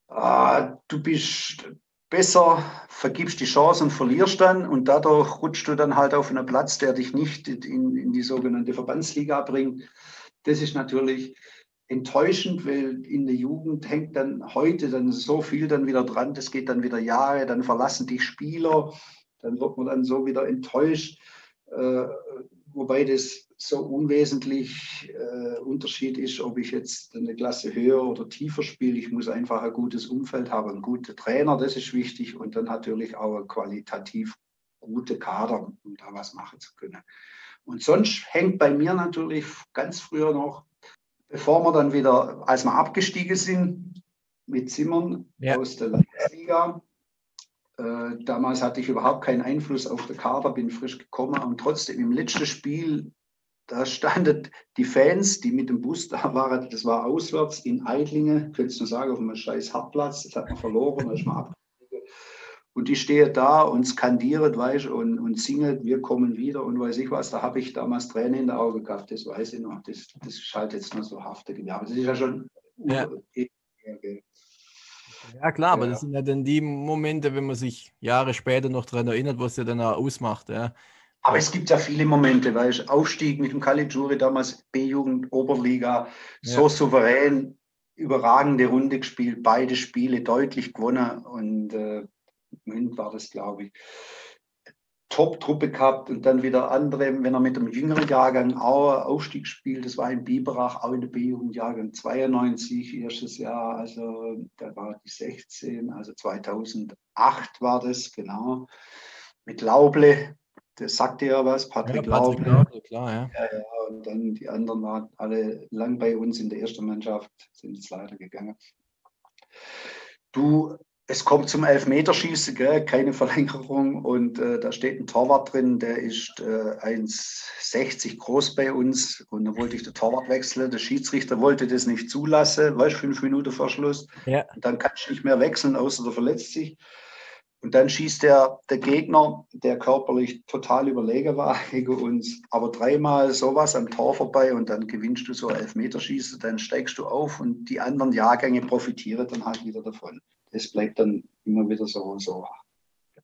B: äh, du bist besser, vergibst die Chance und verlierst dann und dadurch rutschst du dann halt auf einen Platz, der dich nicht in, in die sogenannte Verbandsliga bringt. Das ist natürlich enttäuschend, weil in der Jugend hängt dann heute dann so viel dann wieder dran, das geht dann wieder Jahre, dann verlassen die Spieler, dann wird man dann so wieder enttäuscht, äh, wobei das so unwesentlich äh, Unterschied ist, ob ich jetzt eine Klasse höher oder tiefer spiele. Ich muss einfach ein gutes Umfeld haben, einen guten Trainer, das ist wichtig und dann natürlich auch ein qualitativ gute Kader, um da was machen zu können. Und sonst hängt bei mir natürlich ganz früher noch, bevor wir dann wieder, als wir abgestiegen sind mit Zimmern ja. aus der Landesliga, äh, damals hatte ich überhaupt keinen Einfluss auf den Kader, bin frisch gekommen und trotzdem im letzten Spiel da standen die Fans, die mit dem Bus da waren, das war auswärts in Eidlingen, könntest du sagen, auf einem scheiß Hartplatz, das hat man verloren, da ist man Und die stehen da und skandieren, weißt und, und singen, wir kommen wieder und weiß ich was. Da habe ich damals Tränen in den Augen gehabt, das weiß ich noch. Das, das ist halt jetzt nur so haftig. Aber das ist ja schon. Ja.
A: Ja, klar, aber das sind ja dann die Momente, wenn man sich Jahre später noch daran erinnert, was ja dann auch ausmacht. Ja.
B: Aber es gibt ja viele Momente, weil ich Aufstieg mit dem Caligiuri damals B-Jugend, Oberliga, so ja. souverän, überragende Runde gespielt, beide Spiele deutlich gewonnen und äh, war das, glaube ich. Top-Truppe gehabt und dann wieder andere, wenn er mit dem jüngeren Jahrgang auch Aufstieg spielt, das war in Biberach, auch in der B-Jugend Jahrgang 92, erstes Jahr, also da war die 16, also 2008 war das, genau, mit Lauble, das sagte ja was, Patrick, ja, Patrick Lauble. klar, ja. ja. Ja, Und dann die anderen waren alle lang bei uns in der ersten Mannschaft, sind jetzt leider gegangen. Du, es kommt zum Elfmeterschießen, gell? keine Verlängerung und äh, da steht ein Torwart drin, der ist äh, 1,60 groß bei uns und da wollte ich den Torwart wechseln. Der Schiedsrichter wollte das nicht zulassen, weißt fünf Minuten vor Schluss. Ja. Und dann kannst du nicht mehr wechseln, außer der verletzt sich. Und dann schießt der, der Gegner, der körperlich total überlegen war gegen uns, aber dreimal sowas am Tor vorbei und dann gewinnst du so Elfmeterschießen, dann steigst du auf und die anderen Jahrgänge profitieren dann halt wieder davon. Das bleibt dann immer wieder so und so.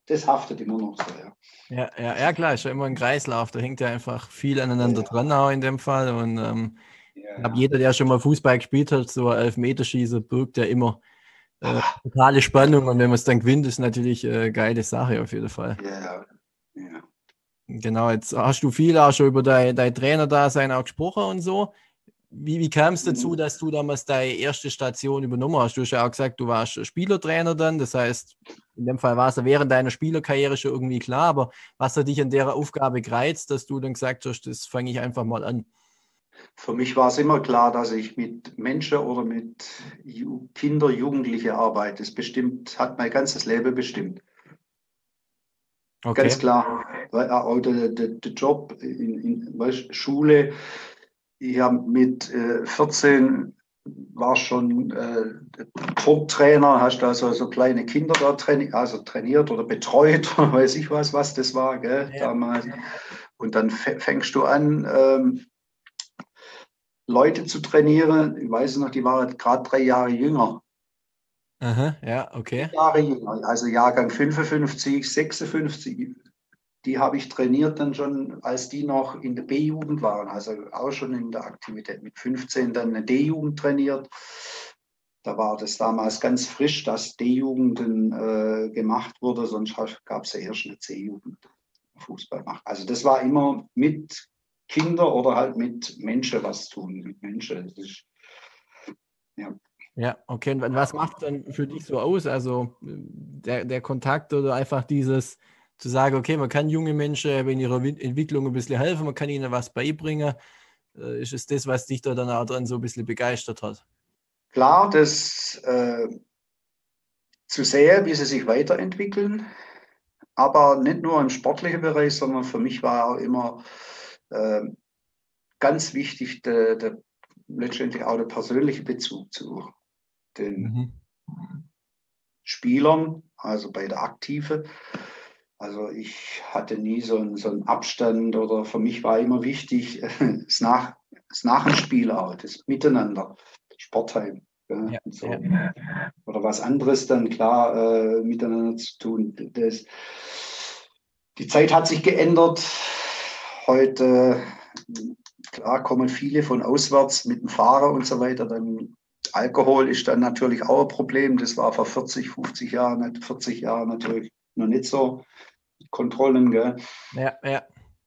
B: Das haftet immer noch so, ja.
A: Ja, ja, ja klar, ist ja immer ein Kreislauf. Da hängt ja einfach viel aneinander ja. dran auch in dem Fall. Und ähm, ja. jeder, der schon mal Fußball gespielt hat, so ein Elfmeterschießen birgt ja immer äh, totale Spannung und wenn man es dann gewinnt, ist natürlich äh, geile Sache auf jeden Fall. Ja, ja. Genau, jetzt hast du viel auch schon über dein, dein Trainerdasein auch gesprochen und so. Wie, wie kam es dazu, dass du damals deine erste Station übernommen hast? Du hast ja auch gesagt, du warst Spielertrainer dann. Das heißt, in dem Fall war es während deiner Spielerkarriere schon irgendwie klar. Aber was hat dich an der Aufgabe gereizt, dass du dann gesagt hast, das fange ich einfach mal an?
B: Für mich war es immer klar, dass ich mit Menschen oder mit Kinder, Jugendliche arbeite. Das bestimmt, hat mein ganzes Leben bestimmt. Okay. Ganz klar. Auch der, der, der Job in, in Schule. Habe mit äh, 14 war schon äh, Top-Trainer, hast also so kleine Kinder da trainiert, also trainiert oder betreut oder weiß ich was, was das war, gell, ja. damals. Und dann fängst du an, ähm, Leute zu trainieren. Ich weiß noch, die waren gerade drei Jahre jünger.
A: Aha, ja, okay.
B: Jahre jünger, also Jahrgang 55, 56. Die habe ich trainiert dann schon, als die noch in der B-Jugend waren, also auch schon in der Aktivität. Mit 15 dann eine D-Jugend trainiert. Da war das damals ganz frisch, dass D-Jugenden äh, gemacht wurde, sonst gab es ja erst eine C-Jugend Fußball macht. Also das war immer mit Kinder oder halt mit Menschen was tun, mit Menschen. Ist,
A: ja. Ja, okay. Und was macht dann für dich so aus? Also der, der Kontakt oder einfach dieses zu sagen, okay, man kann junge Menschen in ihrer Entwicklung ein bisschen helfen, man kann ihnen was beibringen. Äh, ist es das, was dich da dann auch dran so ein bisschen begeistert hat?
B: Klar, das äh, zu sehen, wie sie sich weiterentwickeln, aber nicht nur im sportlichen Bereich, sondern für mich war auch immer äh, ganz wichtig der, der, letztendlich auch der persönliche Bezug zu den mhm. Spielern, also bei der Aktive. Also ich hatte nie so einen, so einen Abstand oder für mich war immer wichtig, das, Nach, das Nachspiel auch, das Miteinander, Sportheim. Ja, so. ja. Oder was anderes dann klar äh, miteinander zu tun. Das, die Zeit hat sich geändert. Heute, klar, kommen viele von auswärts mit dem Fahrer und so weiter. Dann Alkohol ist dann natürlich auch ein Problem. Das war vor 40, 50 Jahren, 40 Jahren natürlich noch nicht so. Kontrollen, gell?
A: Ja, ja.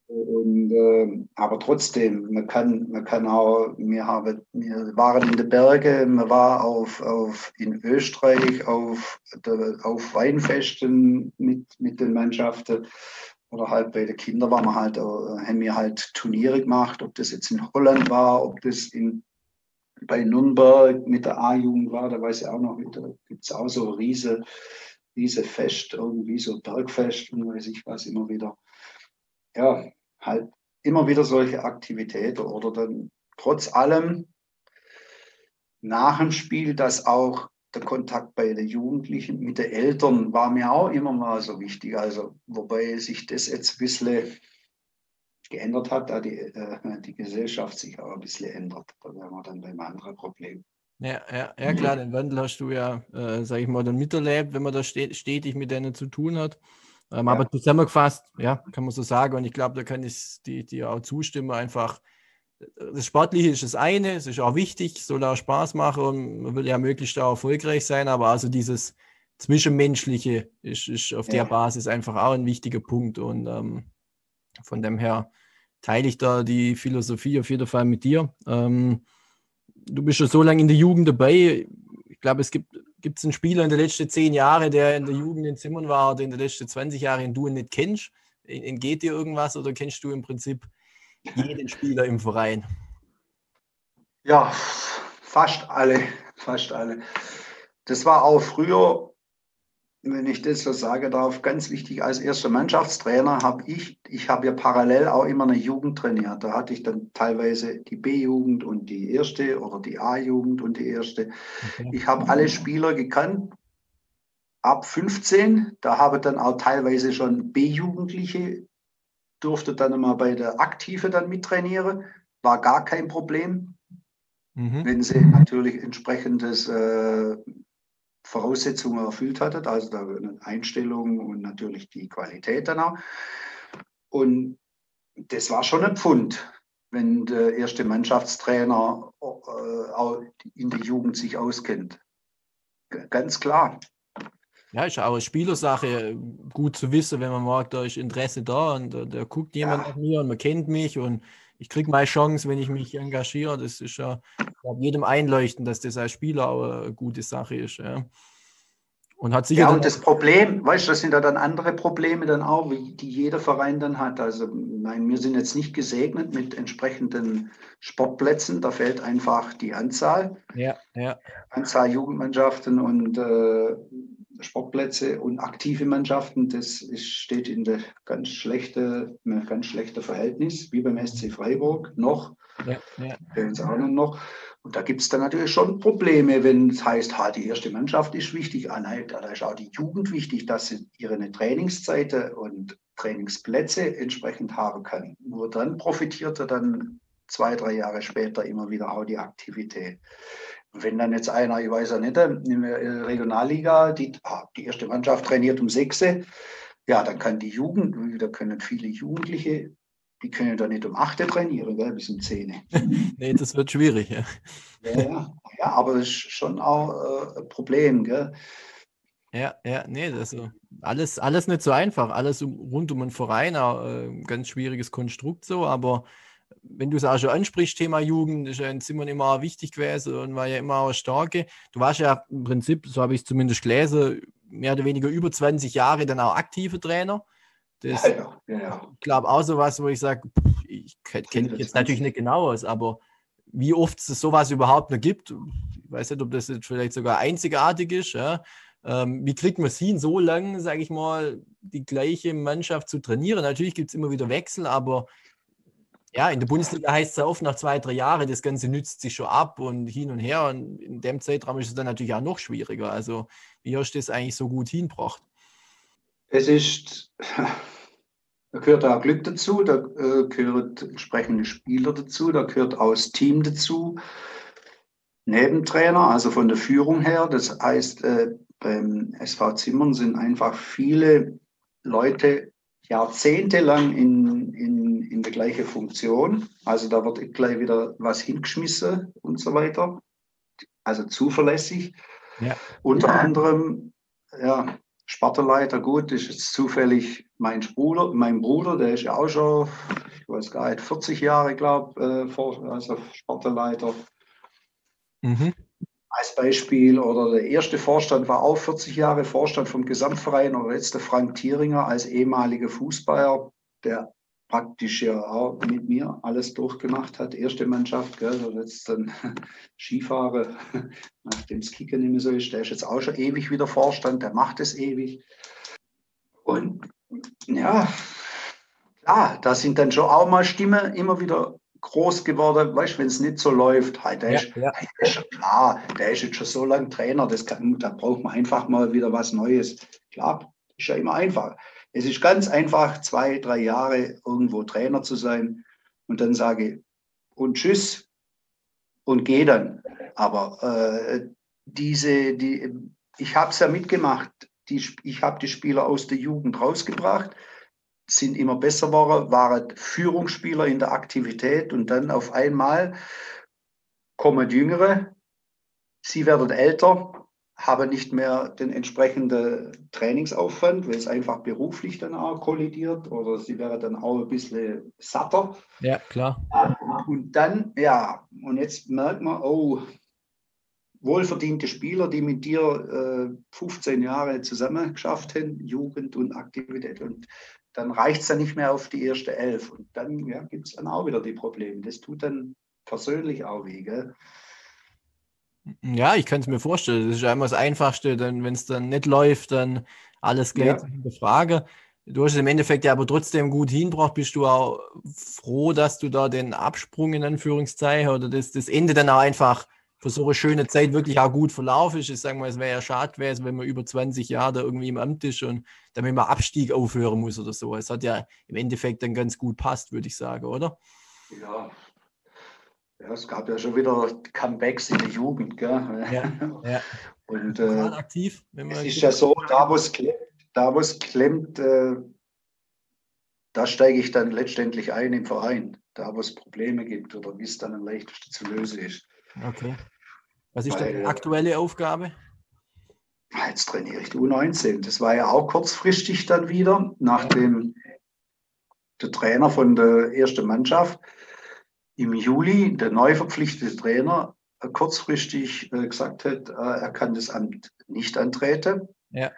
B: Und, äh, aber trotzdem, man kann, man kann auch, wir, haben, wir waren in den Bergen, man war auf, auf, in Österreich auf, auf Weinfesten mit, mit den Mannschaften oder halt bei den Kindern waren wir halt, haben wir halt Turniere gemacht, ob das jetzt in Holland war, ob das in bei Nürnberg mit der A-Jugend war, da weiß ich auch noch, da gibt es auch so riese, riese Fest, irgendwie so Bergfest und weiß ich was, immer wieder. Ja, halt immer wieder solche Aktivitäten oder dann trotz allem nach dem Spiel, dass auch der Kontakt bei den Jugendlichen mit den Eltern war mir auch immer mal so wichtig. Also, wobei sich das jetzt ein bisschen geändert hat, da die, äh, die Gesellschaft sich auch ein bisschen ändert. Da wären wir dann beim anderen Problem.
A: Ja, ja, ja, klar, den Wandel hast du ja, äh, sag ich mal, dann miterlebt, wenn man da stetig mit denen zu tun hat. Ähm, ja. Aber zusammengefasst, ja, kann man so sagen. Und ich glaube, da kann ich dir die auch zustimmen. Einfach, das Sportliche ist das eine, es ist auch wichtig, soll auch Spaß machen und man will ja möglichst auch erfolgreich sein. Aber also dieses Zwischenmenschliche ist, ist auf ja. der Basis einfach auch ein wichtiger Punkt. Und ähm, von dem her teile ich da die Philosophie auf jeden Fall mit dir. Ähm, du bist schon so lange in der Jugend dabei. Ich glaube, es gibt gibt einen Spieler in den letzten zehn Jahren, der in der Jugend in Zimmern war oder in den letzten 20 Jahren du ihn nicht kennst. Entgeht dir irgendwas oder kennst du im Prinzip jeden Spieler im Verein?
B: Ja, fast alle. Fast alle. Das war auch früher wenn ich das so sagen darf, ganz wichtig, als erster Mannschaftstrainer habe ich, ich habe ja parallel auch immer eine Jugend trainiert. Da hatte ich dann teilweise die B-Jugend und die erste oder die A-Jugend und die erste. Okay. Ich habe alle Spieler gekannt. Ab 15, da habe dann auch teilweise schon B-Jugendliche, durfte dann immer bei der Aktive dann mittrainieren, war gar kein Problem. Mhm. Wenn sie natürlich entsprechendes äh, Voraussetzungen erfüllt hattet, also da eine Einstellung und natürlich die Qualität dann auch. Und das war schon ein Pfund, wenn der erste Mannschaftstrainer äh, auch in der Jugend sich auskennt. Ganz klar.
A: Ja, ist auch eine Spielersache, gut zu wissen, wenn man merkt, da ist Interesse da und da, da guckt jemand ja. nach mir und man kennt mich und ich kriege meine Chance, wenn ich mich engagiere. Das ist ja jedem einleuchten, dass das als Spieler auch eine gute Sache ist. Ja.
B: Und hat sicher. Ja, und das Problem, weißt du, das sind ja dann andere Probleme dann auch, die jeder Verein dann hat. Also, nein, wir sind jetzt nicht gesegnet mit entsprechenden Sportplätzen. Da fehlt einfach die Anzahl.
A: Ja, ja.
B: Anzahl Jugendmannschaften und äh, Sportplätze und aktive Mannschaften. Das ist, steht in der ganz schlechte, ganz schlechte Verhältnis, wie beim SC Freiburg noch. Ja, ja. auch noch. Und da gibt es dann natürlich schon Probleme, wenn es heißt, ha, die erste Mannschaft ist wichtig, ah, da ist auch die Jugend wichtig, dass sie ihre Trainingszeiten und Trainingsplätze entsprechend haben kann. Nur dann profitiert er dann zwei, drei Jahre später immer wieder auch die Aktivität. Wenn dann jetzt einer, ich weiß ja nicht, in der Regionalliga, die, ah, die erste Mannschaft trainiert um sechs, ja, dann kann die Jugend, da können viele Jugendliche die können da nicht um 8 trainieren, gell, bis um 10.
A: nee, das wird schwierig, ja.
B: Ja, ja aber das ist schon auch äh, ein Problem, gell.
A: Ja, ja, nee, also alles, alles nicht so einfach, alles rund um einen Verein, auch, äh, ein ganz schwieriges Konstrukt so, aber wenn du es auch schon ansprichst, Thema Jugend, ist ja in Zimmern immer wichtig gewesen und war ja immer auch starke. Du warst ja im Prinzip, so habe ich es zumindest gelesen, mehr oder weniger über 20 Jahre dann auch aktive Trainer. Das ja, ja, ja. Ich glaube auch so was, wo ich sage, ich kenne jetzt natürlich nicht genau aus, aber wie oft es sowas überhaupt noch gibt, ich weiß nicht, ob das jetzt vielleicht sogar einzigartig ist. Ja. Ähm, wie kriegt man es hin, so lange, sage ich mal, die gleiche Mannschaft zu trainieren? Natürlich gibt es immer wieder Wechsel, aber ja, in der Bundesliga heißt es ja oft nach zwei, drei Jahren, das Ganze nützt sich schon ab und hin und her. Und in dem Zeitraum ist es dann natürlich auch noch schwieriger. Also, wie hast du das eigentlich so gut hinbracht?
B: Es ist, da gehört auch Glück dazu, da äh, gehört entsprechende Spieler dazu, da gehört auch das Team dazu. Nebentrainer, also von der Führung her. Das heißt, äh, beim SV Zimmern sind einfach viele Leute jahrzehntelang in, in, in der gleichen Funktion. Also da wird gleich wieder was hingeschmissen und so weiter. Also zuverlässig. Ja. Unter ja. anderem, ja, Spartaleiter, gut, ist jetzt zufällig mein Bruder, mein Bruder, der ist ja auch schon, ich weiß gar nicht, 40 Jahre, glaube ich, äh, also Spartaleiter. Mhm. Als Beispiel, oder der erste Vorstand war auch 40 Jahre Vorstand vom Gesamtverein, oder jetzt der Frank Thieringer als ehemaliger Fußballer, der praktisch ja auch mit mir alles durchgemacht hat, erste Mannschaft, gell, und jetzt dann Skifahrer, nachdem das Kicker nicht mehr so ist, der ist jetzt auch schon ewig wieder Vorstand, der macht es ewig. Und ja, klar, da sind dann schon auch mal Stimmen immer wieder groß geworden, weißt du, wenn es nicht so läuft, halt, der, ja, ist, ja. der ist schon klar, der ist jetzt schon so lange Trainer, das kann, da braucht man einfach mal wieder was Neues. Klar, ist ja immer einfach. Es ist ganz einfach, zwei, drei Jahre irgendwo Trainer zu sein und dann sage und tschüss und gehe dann. Aber äh, diese, die, ich habe es ja mitgemacht. Die, ich habe die Spieler aus der Jugend rausgebracht, sind immer besser geworden, waren Führungsspieler in der Aktivität und dann auf einmal kommen Jüngere, sie werden älter habe nicht mehr den entsprechenden Trainingsaufwand, weil es einfach beruflich dann auch kollidiert oder sie wäre dann auch ein bisschen satter.
A: Ja, klar.
B: Und dann, ja, und jetzt merkt man, oh, wohlverdiente Spieler, die mit dir äh, 15 Jahre zusammen geschafft haben, Jugend und Aktivität. Und dann reicht es dann nicht mehr auf die erste Elf. Und dann ja, gibt es dann auch wieder die Probleme. Das tut dann persönlich auch weh. Gell?
A: Ja, ich kann es mir vorstellen. Das ist ja immer das Einfachste, denn wenn es dann nicht läuft, dann alles geht ja. in Frage. Du hast es im Endeffekt ja aber trotzdem gut hinbracht. Bist du auch froh, dass du da den Absprung in Anführungszeichen oder das, das Ende dann auch einfach für so eine schöne Zeit wirklich auch gut verlaufen ist. Ich sage mal, es wäre ja schade gewesen, wenn man über 20 Jahre da irgendwie im Amt ist und dann mit Abstieg aufhören muss oder so. Es hat ja im Endeffekt dann ganz gut passt, würde ich sagen, oder?
B: Ja, ja, es gab ja schon wieder Comebacks in der Jugend. Gell? Ja, ja. Und äh, aktiv, es ist ja so, da wo es klemmt, da wo es klemmt äh, da steige ich dann letztendlich ein im Verein, da wo es Probleme gibt oder wie es dann am leichtesten zu lösen ist.
A: Okay. Was ist Weil, deine aktuelle Aufgabe?
B: Jetzt trainiere ich die U19. Das war ja auch kurzfristig dann wieder, nachdem der Trainer von der ersten Mannschaft im Juli der neu verpflichtete Trainer kurzfristig gesagt hat, er kann das Amt nicht antreten.
A: Ja.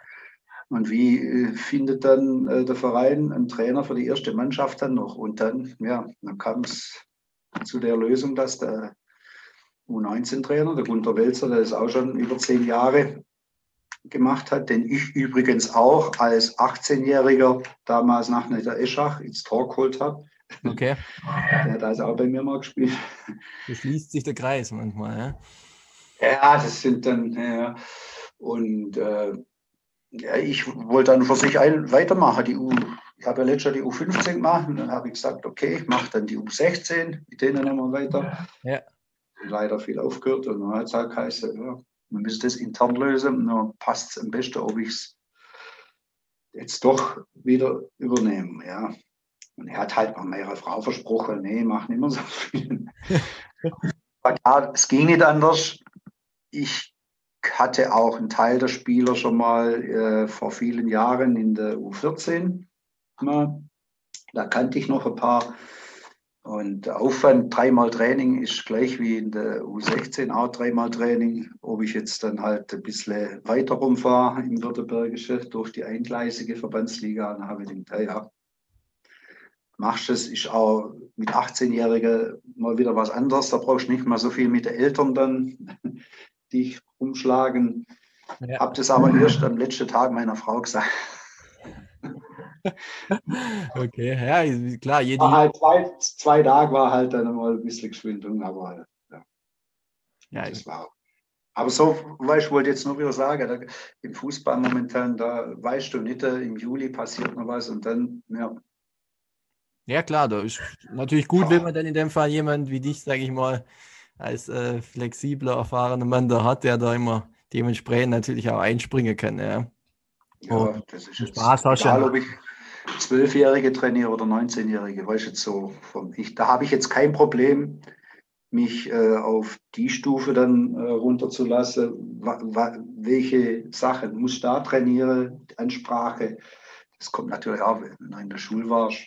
B: Und wie findet dann der Verein einen Trainer für die erste Mannschaft dann noch? Und dann, ja, dann kam es zu der Lösung, dass der U19-Trainer, der Gunter Welzer, der ist auch schon über zehn Jahre gemacht hat, den ich übrigens auch als 18-Jähriger damals nach der Eschach ins Tor geholt habe.
A: Okay.
B: Der hat also auch bei mir mal gespielt.
A: So schließt sich der Kreis manchmal, ja?
B: Ja, das sind dann, ja. Und äh, ja, ich wollte dann für sich ein, weitermachen. Die U, ich habe ja letztes Jahr die U15 gemacht und dann habe ich gesagt, okay, ich mache dann die U16, mit denen nochmal weiter.
A: Ja.
B: Leider viel aufgehört und dann hat es halt geheißen, ja, man müsste es intern lösen. Dann passt es am besten, ob ich es jetzt doch wieder übernehme. Ja. Und er hat halt mal meiner Frau versprochen, nee, mach nicht mehr so viel. ja, es ging nicht anders. Ich hatte auch einen Teil der Spieler schon mal äh, vor vielen Jahren in der U14. Mal. Da kannte ich noch ein paar. Und der Aufwand, dreimal Training, ist gleich wie in der U16, auch dreimal Training. Ob ich jetzt dann halt ein bisschen weiter rumfahre im Württembergische durch die eingleisige Verbandsliga, dann habe ich gedacht, ja, machst es, ist auch mit 18-Jährigen mal wieder was anderes. Da brauchst du nicht mal so viel mit den Eltern dann, dich rumschlagen. Ja. Habe das aber erst am letzten Tag meiner Frau gesagt.
A: Okay, ja, klar. Jede
B: war halt zwei, zwei Tage war halt dann mal ein bisschen Geschwindung, aber ja. ja das war. Aber so, weißt, ich wollte jetzt nur wieder sagen, da, im Fußball momentan, da weißt du nicht, im Juli passiert noch was und dann, ja.
A: Ja, klar, da ist natürlich gut, wenn man dann in dem Fall jemand wie dich, sage ich mal, als äh, flexibler, erfahrener Mann da hat, der da immer dementsprechend natürlich auch einspringen kann. Ja,
B: ja das ist Spaß hast egal, ob ich, Zwölfjährige trainiere oder 19-Jährige, weißt du, jetzt so vom, ich, da habe ich jetzt kein Problem, mich äh, auf die Stufe dann äh, runterzulassen, welche Sachen muss ich da trainieren, Ansprache. Das kommt natürlich auch, wenn du in der Schule warst,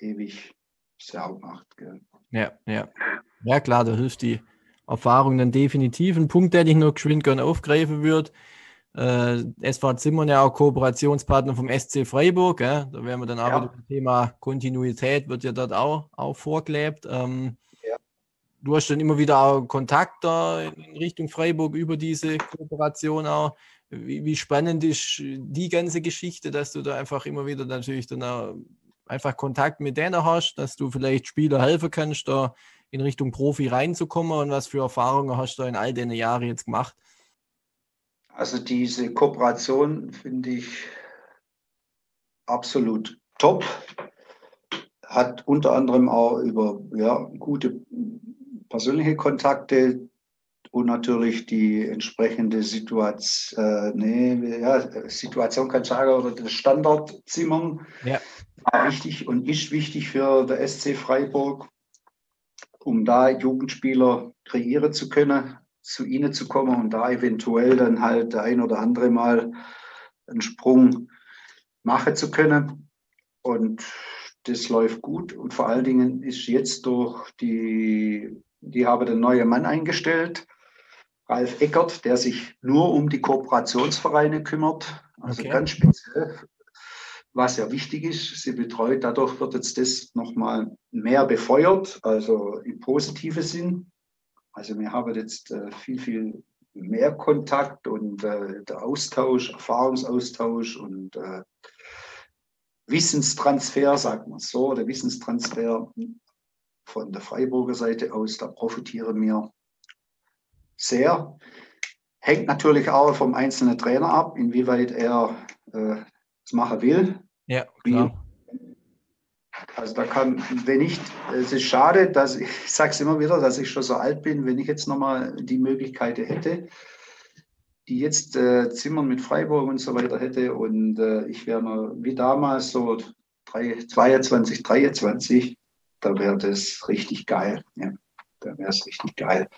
B: ewig sehr auch gemacht. Gell.
A: Ja, ja. Ja, klar, da hilft die Erfahrung dann definitiv. Ein Punkt, der ich noch geschwind gerne aufgreifen würde, äh, SV Zimmern ja auch Kooperationspartner vom SC Freiburg. Äh? Da wären wir dann auch ja. wieder beim Thema Kontinuität, wird ja dort auch, auch vorgelebt. Ähm, ja. Du hast dann immer wieder auch Kontakt da in Richtung Freiburg über diese Kooperation auch. Wie, wie spannend ist die ganze Geschichte, dass du da einfach immer wieder natürlich dann auch einfach Kontakt mit denen hast, dass du vielleicht Spieler helfen kannst, da in Richtung Profi reinzukommen und was für Erfahrungen hast du in all den Jahren jetzt gemacht?
B: Also diese Kooperation finde ich absolut top. Hat unter anderem auch über ja, gute persönliche Kontakte und natürlich die entsprechende Situation, äh, nee, ja, Situation kann ich sagen, oder das Standardzimmern ja. War wichtig und ist wichtig für der SC Freiburg, um da Jugendspieler kreieren zu können zu ihnen zu kommen und da eventuell dann halt ein oder andere Mal einen Sprung machen zu können. Und das läuft gut. Und vor allen Dingen ist jetzt durch die, die haben den neuen Mann eingestellt, Ralf Eckert, der sich nur um die Kooperationsvereine kümmert. Also okay. ganz speziell, was ja wichtig ist. Sie betreut, dadurch wird jetzt das nochmal mehr befeuert, also im positiven Sinn. Also wir haben jetzt äh, viel, viel mehr Kontakt und äh, der Austausch, Erfahrungsaustausch und äh, Wissenstransfer, sagt man so, der Wissenstransfer von der Freiburger Seite aus, da profitieren wir sehr. Hängt natürlich auch vom einzelnen Trainer ab, inwieweit er äh, es machen will.
A: Ja, klar.
B: Also da kann, wenn ich, es ist schade, dass ich, ich sage es immer wieder, dass ich schon so alt bin, wenn ich jetzt nochmal die Möglichkeit hätte, die jetzt äh, Zimmern mit Freiburg und so weiter hätte und äh, ich wäre noch wie damals so 3, 22, 23, da wäre das richtig geil. Ja, da wäre es richtig geil.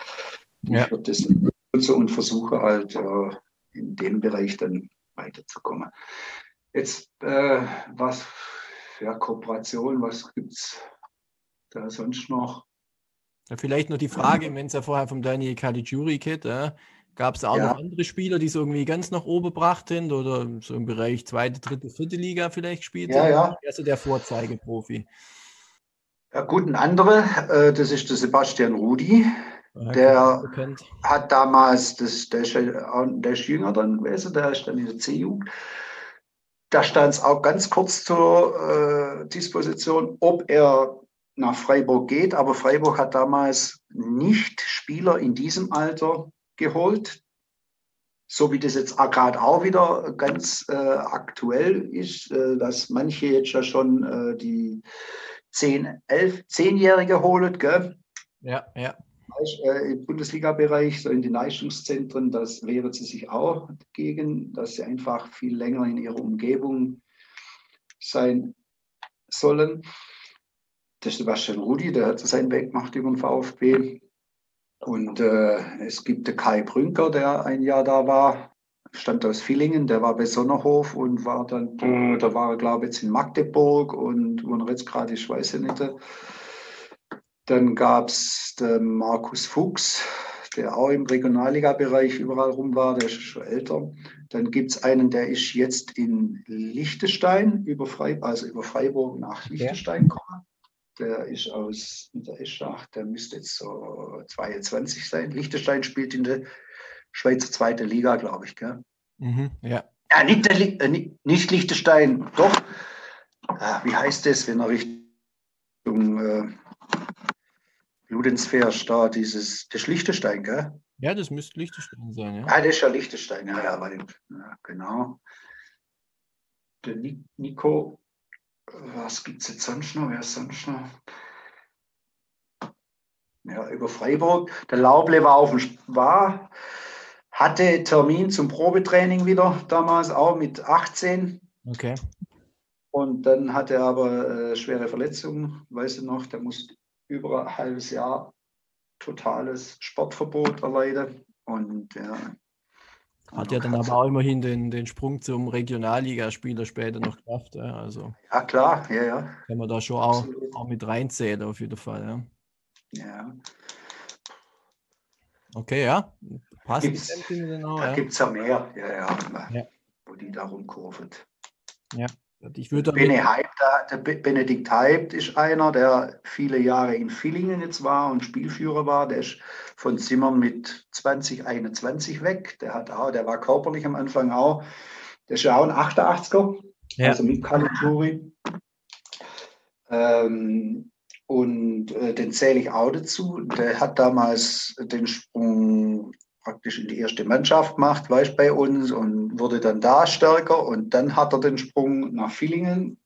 B: Ja. Ich würde das nutzen und versuche halt äh, in dem Bereich dann weiterzukommen. Jetzt, äh, was ja, Kooperation, was gibt es da sonst noch?
A: Vielleicht noch die Frage, wenn es ja vorher vom Daniel Caligiuri geht, äh, gab es auch ja. noch andere Spieler, die so irgendwie ganz nach oben gebracht sind oder so im Bereich zweite, dritte, vierte Liga vielleicht gespielt
B: ja, Ja.
A: Also der Vorzeigeprofi.
B: Ja, gut, ein anderer, äh, das ist der Sebastian Rudi. Ja, der hat damals, das, der, ist, der ist jünger dann gewesen, der ist dann in der C-Jugend. Da stand es auch ganz kurz zur äh, Disposition, ob er nach Freiburg geht. Aber Freiburg hat damals nicht Spieler in diesem Alter geholt. So wie das jetzt gerade auch wieder ganz äh, aktuell ist, äh, dass manche jetzt ja schon äh, die 10, 11, 10-Jährige holen, gell?
A: Ja, ja.
B: Äh, Im Bundesliga-Bereich, so in den Leistungszentren, das wehren sie sich auch dagegen, dass sie einfach viel länger in ihrer Umgebung sein sollen. Der Sebastian Rudi, der hat seinen Weg gemacht über den VfB. Und äh, es gibt den Kai Brünker, der ein Jahr da war, stammt aus Villingen, der war bei Sonnerhof und war dann, da war er glaube ich jetzt in Magdeburg und wo er jetzt gerade ist, weiß ich nicht. Dann gab es den Markus Fuchs, der auch im Regionalliga-Bereich überall rum war, der ist schon älter. Dann gibt es einen, der ist jetzt in Liechtenstein, über Freiburg, also über Freiburg nach Liechtenstein gekommen. Der ist aus der Eschach, der müsste jetzt so 22 sein. Liechtenstein spielt in der Schweizer zweite Liga, glaube ich. Gell?
A: Mhm, ja.
B: ja nicht, der, äh, nicht, nicht Liechtenstein, doch. Ah, wie heißt das, wenn er Richtung äh, Ludenz fährst, da dieses, das Liechtenstein, gell?
A: Ja, das müsste Liechtenstein sein, ja.
B: Ah, das ist ja Liechtenstein, ja, ja, weil, ja genau. Der Nico was gibt es jetzt sonst noch? Wer ist sonst noch? Ja, über Freiburg. Der Lauble war auf dem war, hatte Termin zum Probetraining wieder damals, auch mit 18.
A: Okay.
B: Und dann hatte er aber äh, schwere Verletzungen, weiß ich noch, der musste über ein halbes Jahr totales Sportverbot erleiden. Und ja,
A: hat ja dann aber auch immerhin den, den Sprung zum Regionalligaspieler später noch geschafft. Ja, also
B: ja, klar, ja, ja.
A: Kann man da schon auch, auch mit reinzählen, auf jeden Fall.
B: Ja. ja.
A: Okay, ja.
B: Passt gibt's, genau, da ja. gibt es ja mehr, ja, ja, ja, wo die da rumkurven.
A: Ja.
B: Ich würde Bene Hype, der Benedikt Hype ist einer, der viele Jahre in Villingen jetzt war und Spielführer war. Der ist von Zimmern mit 2021 weg. Der, hat auch, der war körperlich am Anfang auch. Der ist ja auch ein 88er, ja. also mit Kalituri. Ähm, und äh, den zähle ich auch dazu. Der hat damals den Sprung praktisch in die erste Mannschaft gemacht, weiß bei uns und wurde dann da stärker und dann hat er den Sprung nach Villingen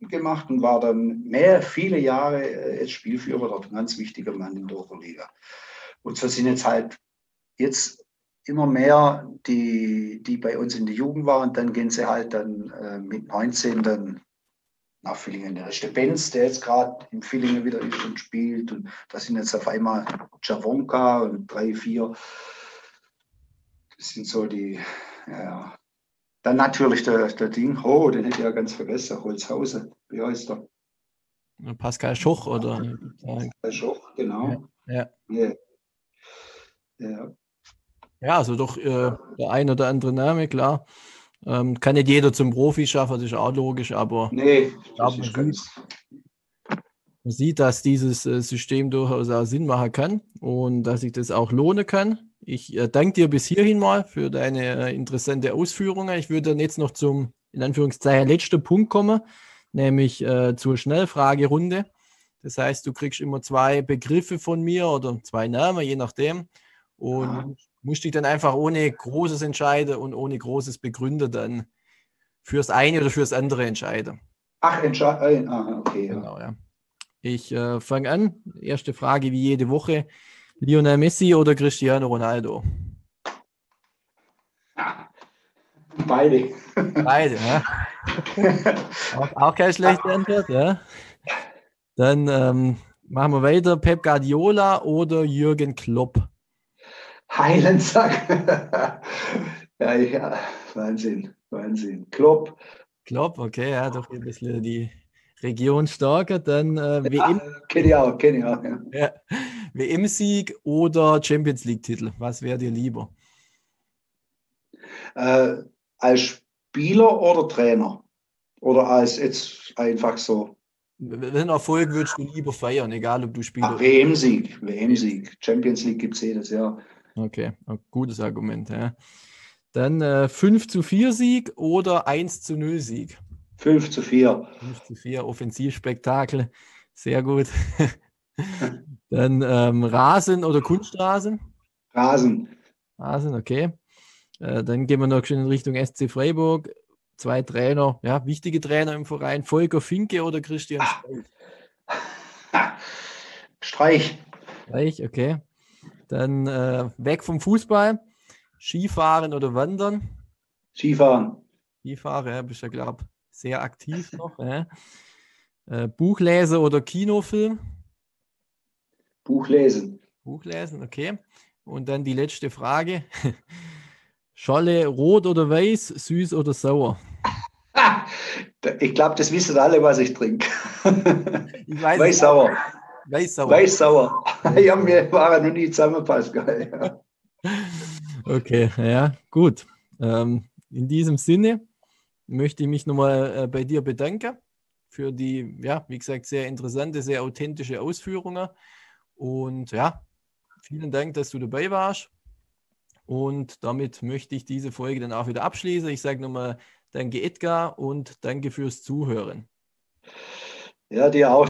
B: gemacht und war dann mehr, viele Jahre äh, als Spielführer dort, ein ganz wichtiger Mann in der Oberliga. Und so sind jetzt halt jetzt immer mehr, die, die bei uns in der Jugend waren, dann gehen sie halt dann äh, mit 19 dann nach Villingen. Der ist der Benz, der jetzt gerade in Villingen wieder ist und spielt. Und da sind jetzt auf einmal Javonka und drei, vier sind so die, ja. Dann natürlich der, der Ding, oh, den hätte ich ja ganz vergessen, Holzhausen. Wie heißt der?
A: Pascal Schoch, oder?
B: Pascal Schoch, genau.
A: Ja. Ja, ja. ja also doch äh, der ein oder andere Name, klar. Ähm, kann nicht jeder zum Profi schaffen, das ist auch logisch, aber
B: nee,
A: das ist ganz man sieht, dass dieses äh, System durchaus auch Sinn machen kann und dass sich das auch lohnen kann. Ich äh, danke dir bis hierhin mal für deine äh, interessante Ausführungen. Ich würde dann jetzt noch zum, in Anführungszeichen, letzten Punkt kommen, nämlich äh, zur Schnellfragerunde. Das heißt, du kriegst immer zwei Begriffe von mir oder zwei Namen, je nachdem. Und ah. musst dich dann einfach ohne großes Entscheiden und ohne großes Begründen dann fürs eine oder fürs andere entscheiden.
B: Ach, entscheiden. Ah, okay.
A: Genau, ja. Ich äh, fange an. Erste Frage wie jede Woche. Lionel Messi oder Cristiano Ronaldo?
B: Beide.
A: Beide, ja. auch, auch keine schlechte Antwort, ja. Dann ähm, machen wir weiter. Pep Guardiola oder Jürgen Klopp?
B: Heilensack. ja, ja, Wahnsinn, Wahnsinn. Klopp.
A: Klopp, okay, ja, doch ein bisschen die Region stärker. Dann äh,
B: WM. Ja, kenne ich auch, kenne ich auch. Ja.
A: ja. WM-Sieg oder Champions League-Titel? Was wäre dir lieber?
B: Äh, als Spieler oder Trainer? Oder als jetzt einfach so?
A: Welchen Erfolg würdest du lieber feiern, egal ob du Spieler.
B: Ah, WM-Sieg, WM-Sieg. Champions League gibt es jedes Jahr.
A: Okay, gutes Argument. Ja. Dann äh, 5 zu 4 Sieg oder 1 zu 0 Sieg?
B: 5 zu 4.
A: 5 zu 4, Offensivspektakel. Sehr gut. Dann ähm, Rasen oder Kunstrasen?
B: Rasen.
A: Rasen, okay. Äh, dann gehen wir noch schon in Richtung SC Freiburg. Zwei Trainer, ja, wichtige Trainer im Verein. Volker Finke oder Christian
B: Streich? Streich.
A: Streich, okay. Dann äh, weg vom Fußball. Skifahren oder Wandern?
B: Skifahren.
A: Skifahren, ja, bist ja, glaube sehr aktiv noch. Ja. Äh, Buchleser oder Kinofilm?
B: Buch lesen.
A: Buch lesen, okay. Und dann die letzte Frage. Scholle rot oder weiß, süß oder sauer?
B: Ich glaube, das wissen alle, was ich trinke. Weiß-sauer.
A: Weiß-sauer.
B: Weiß-sauer. Ja, wir waren noch nie zusammen, Pascal. Ja.
A: Okay, ja, gut. Ähm, in diesem Sinne möchte ich mich nochmal äh, bei dir bedanken für die, ja, wie gesagt, sehr interessante, sehr authentische Ausführungen. Und ja, vielen Dank, dass du dabei warst. Und damit möchte ich diese Folge dann auch wieder abschließen. Ich sage nochmal Danke, Edgar, und danke fürs Zuhören.
B: Ja, dir auch.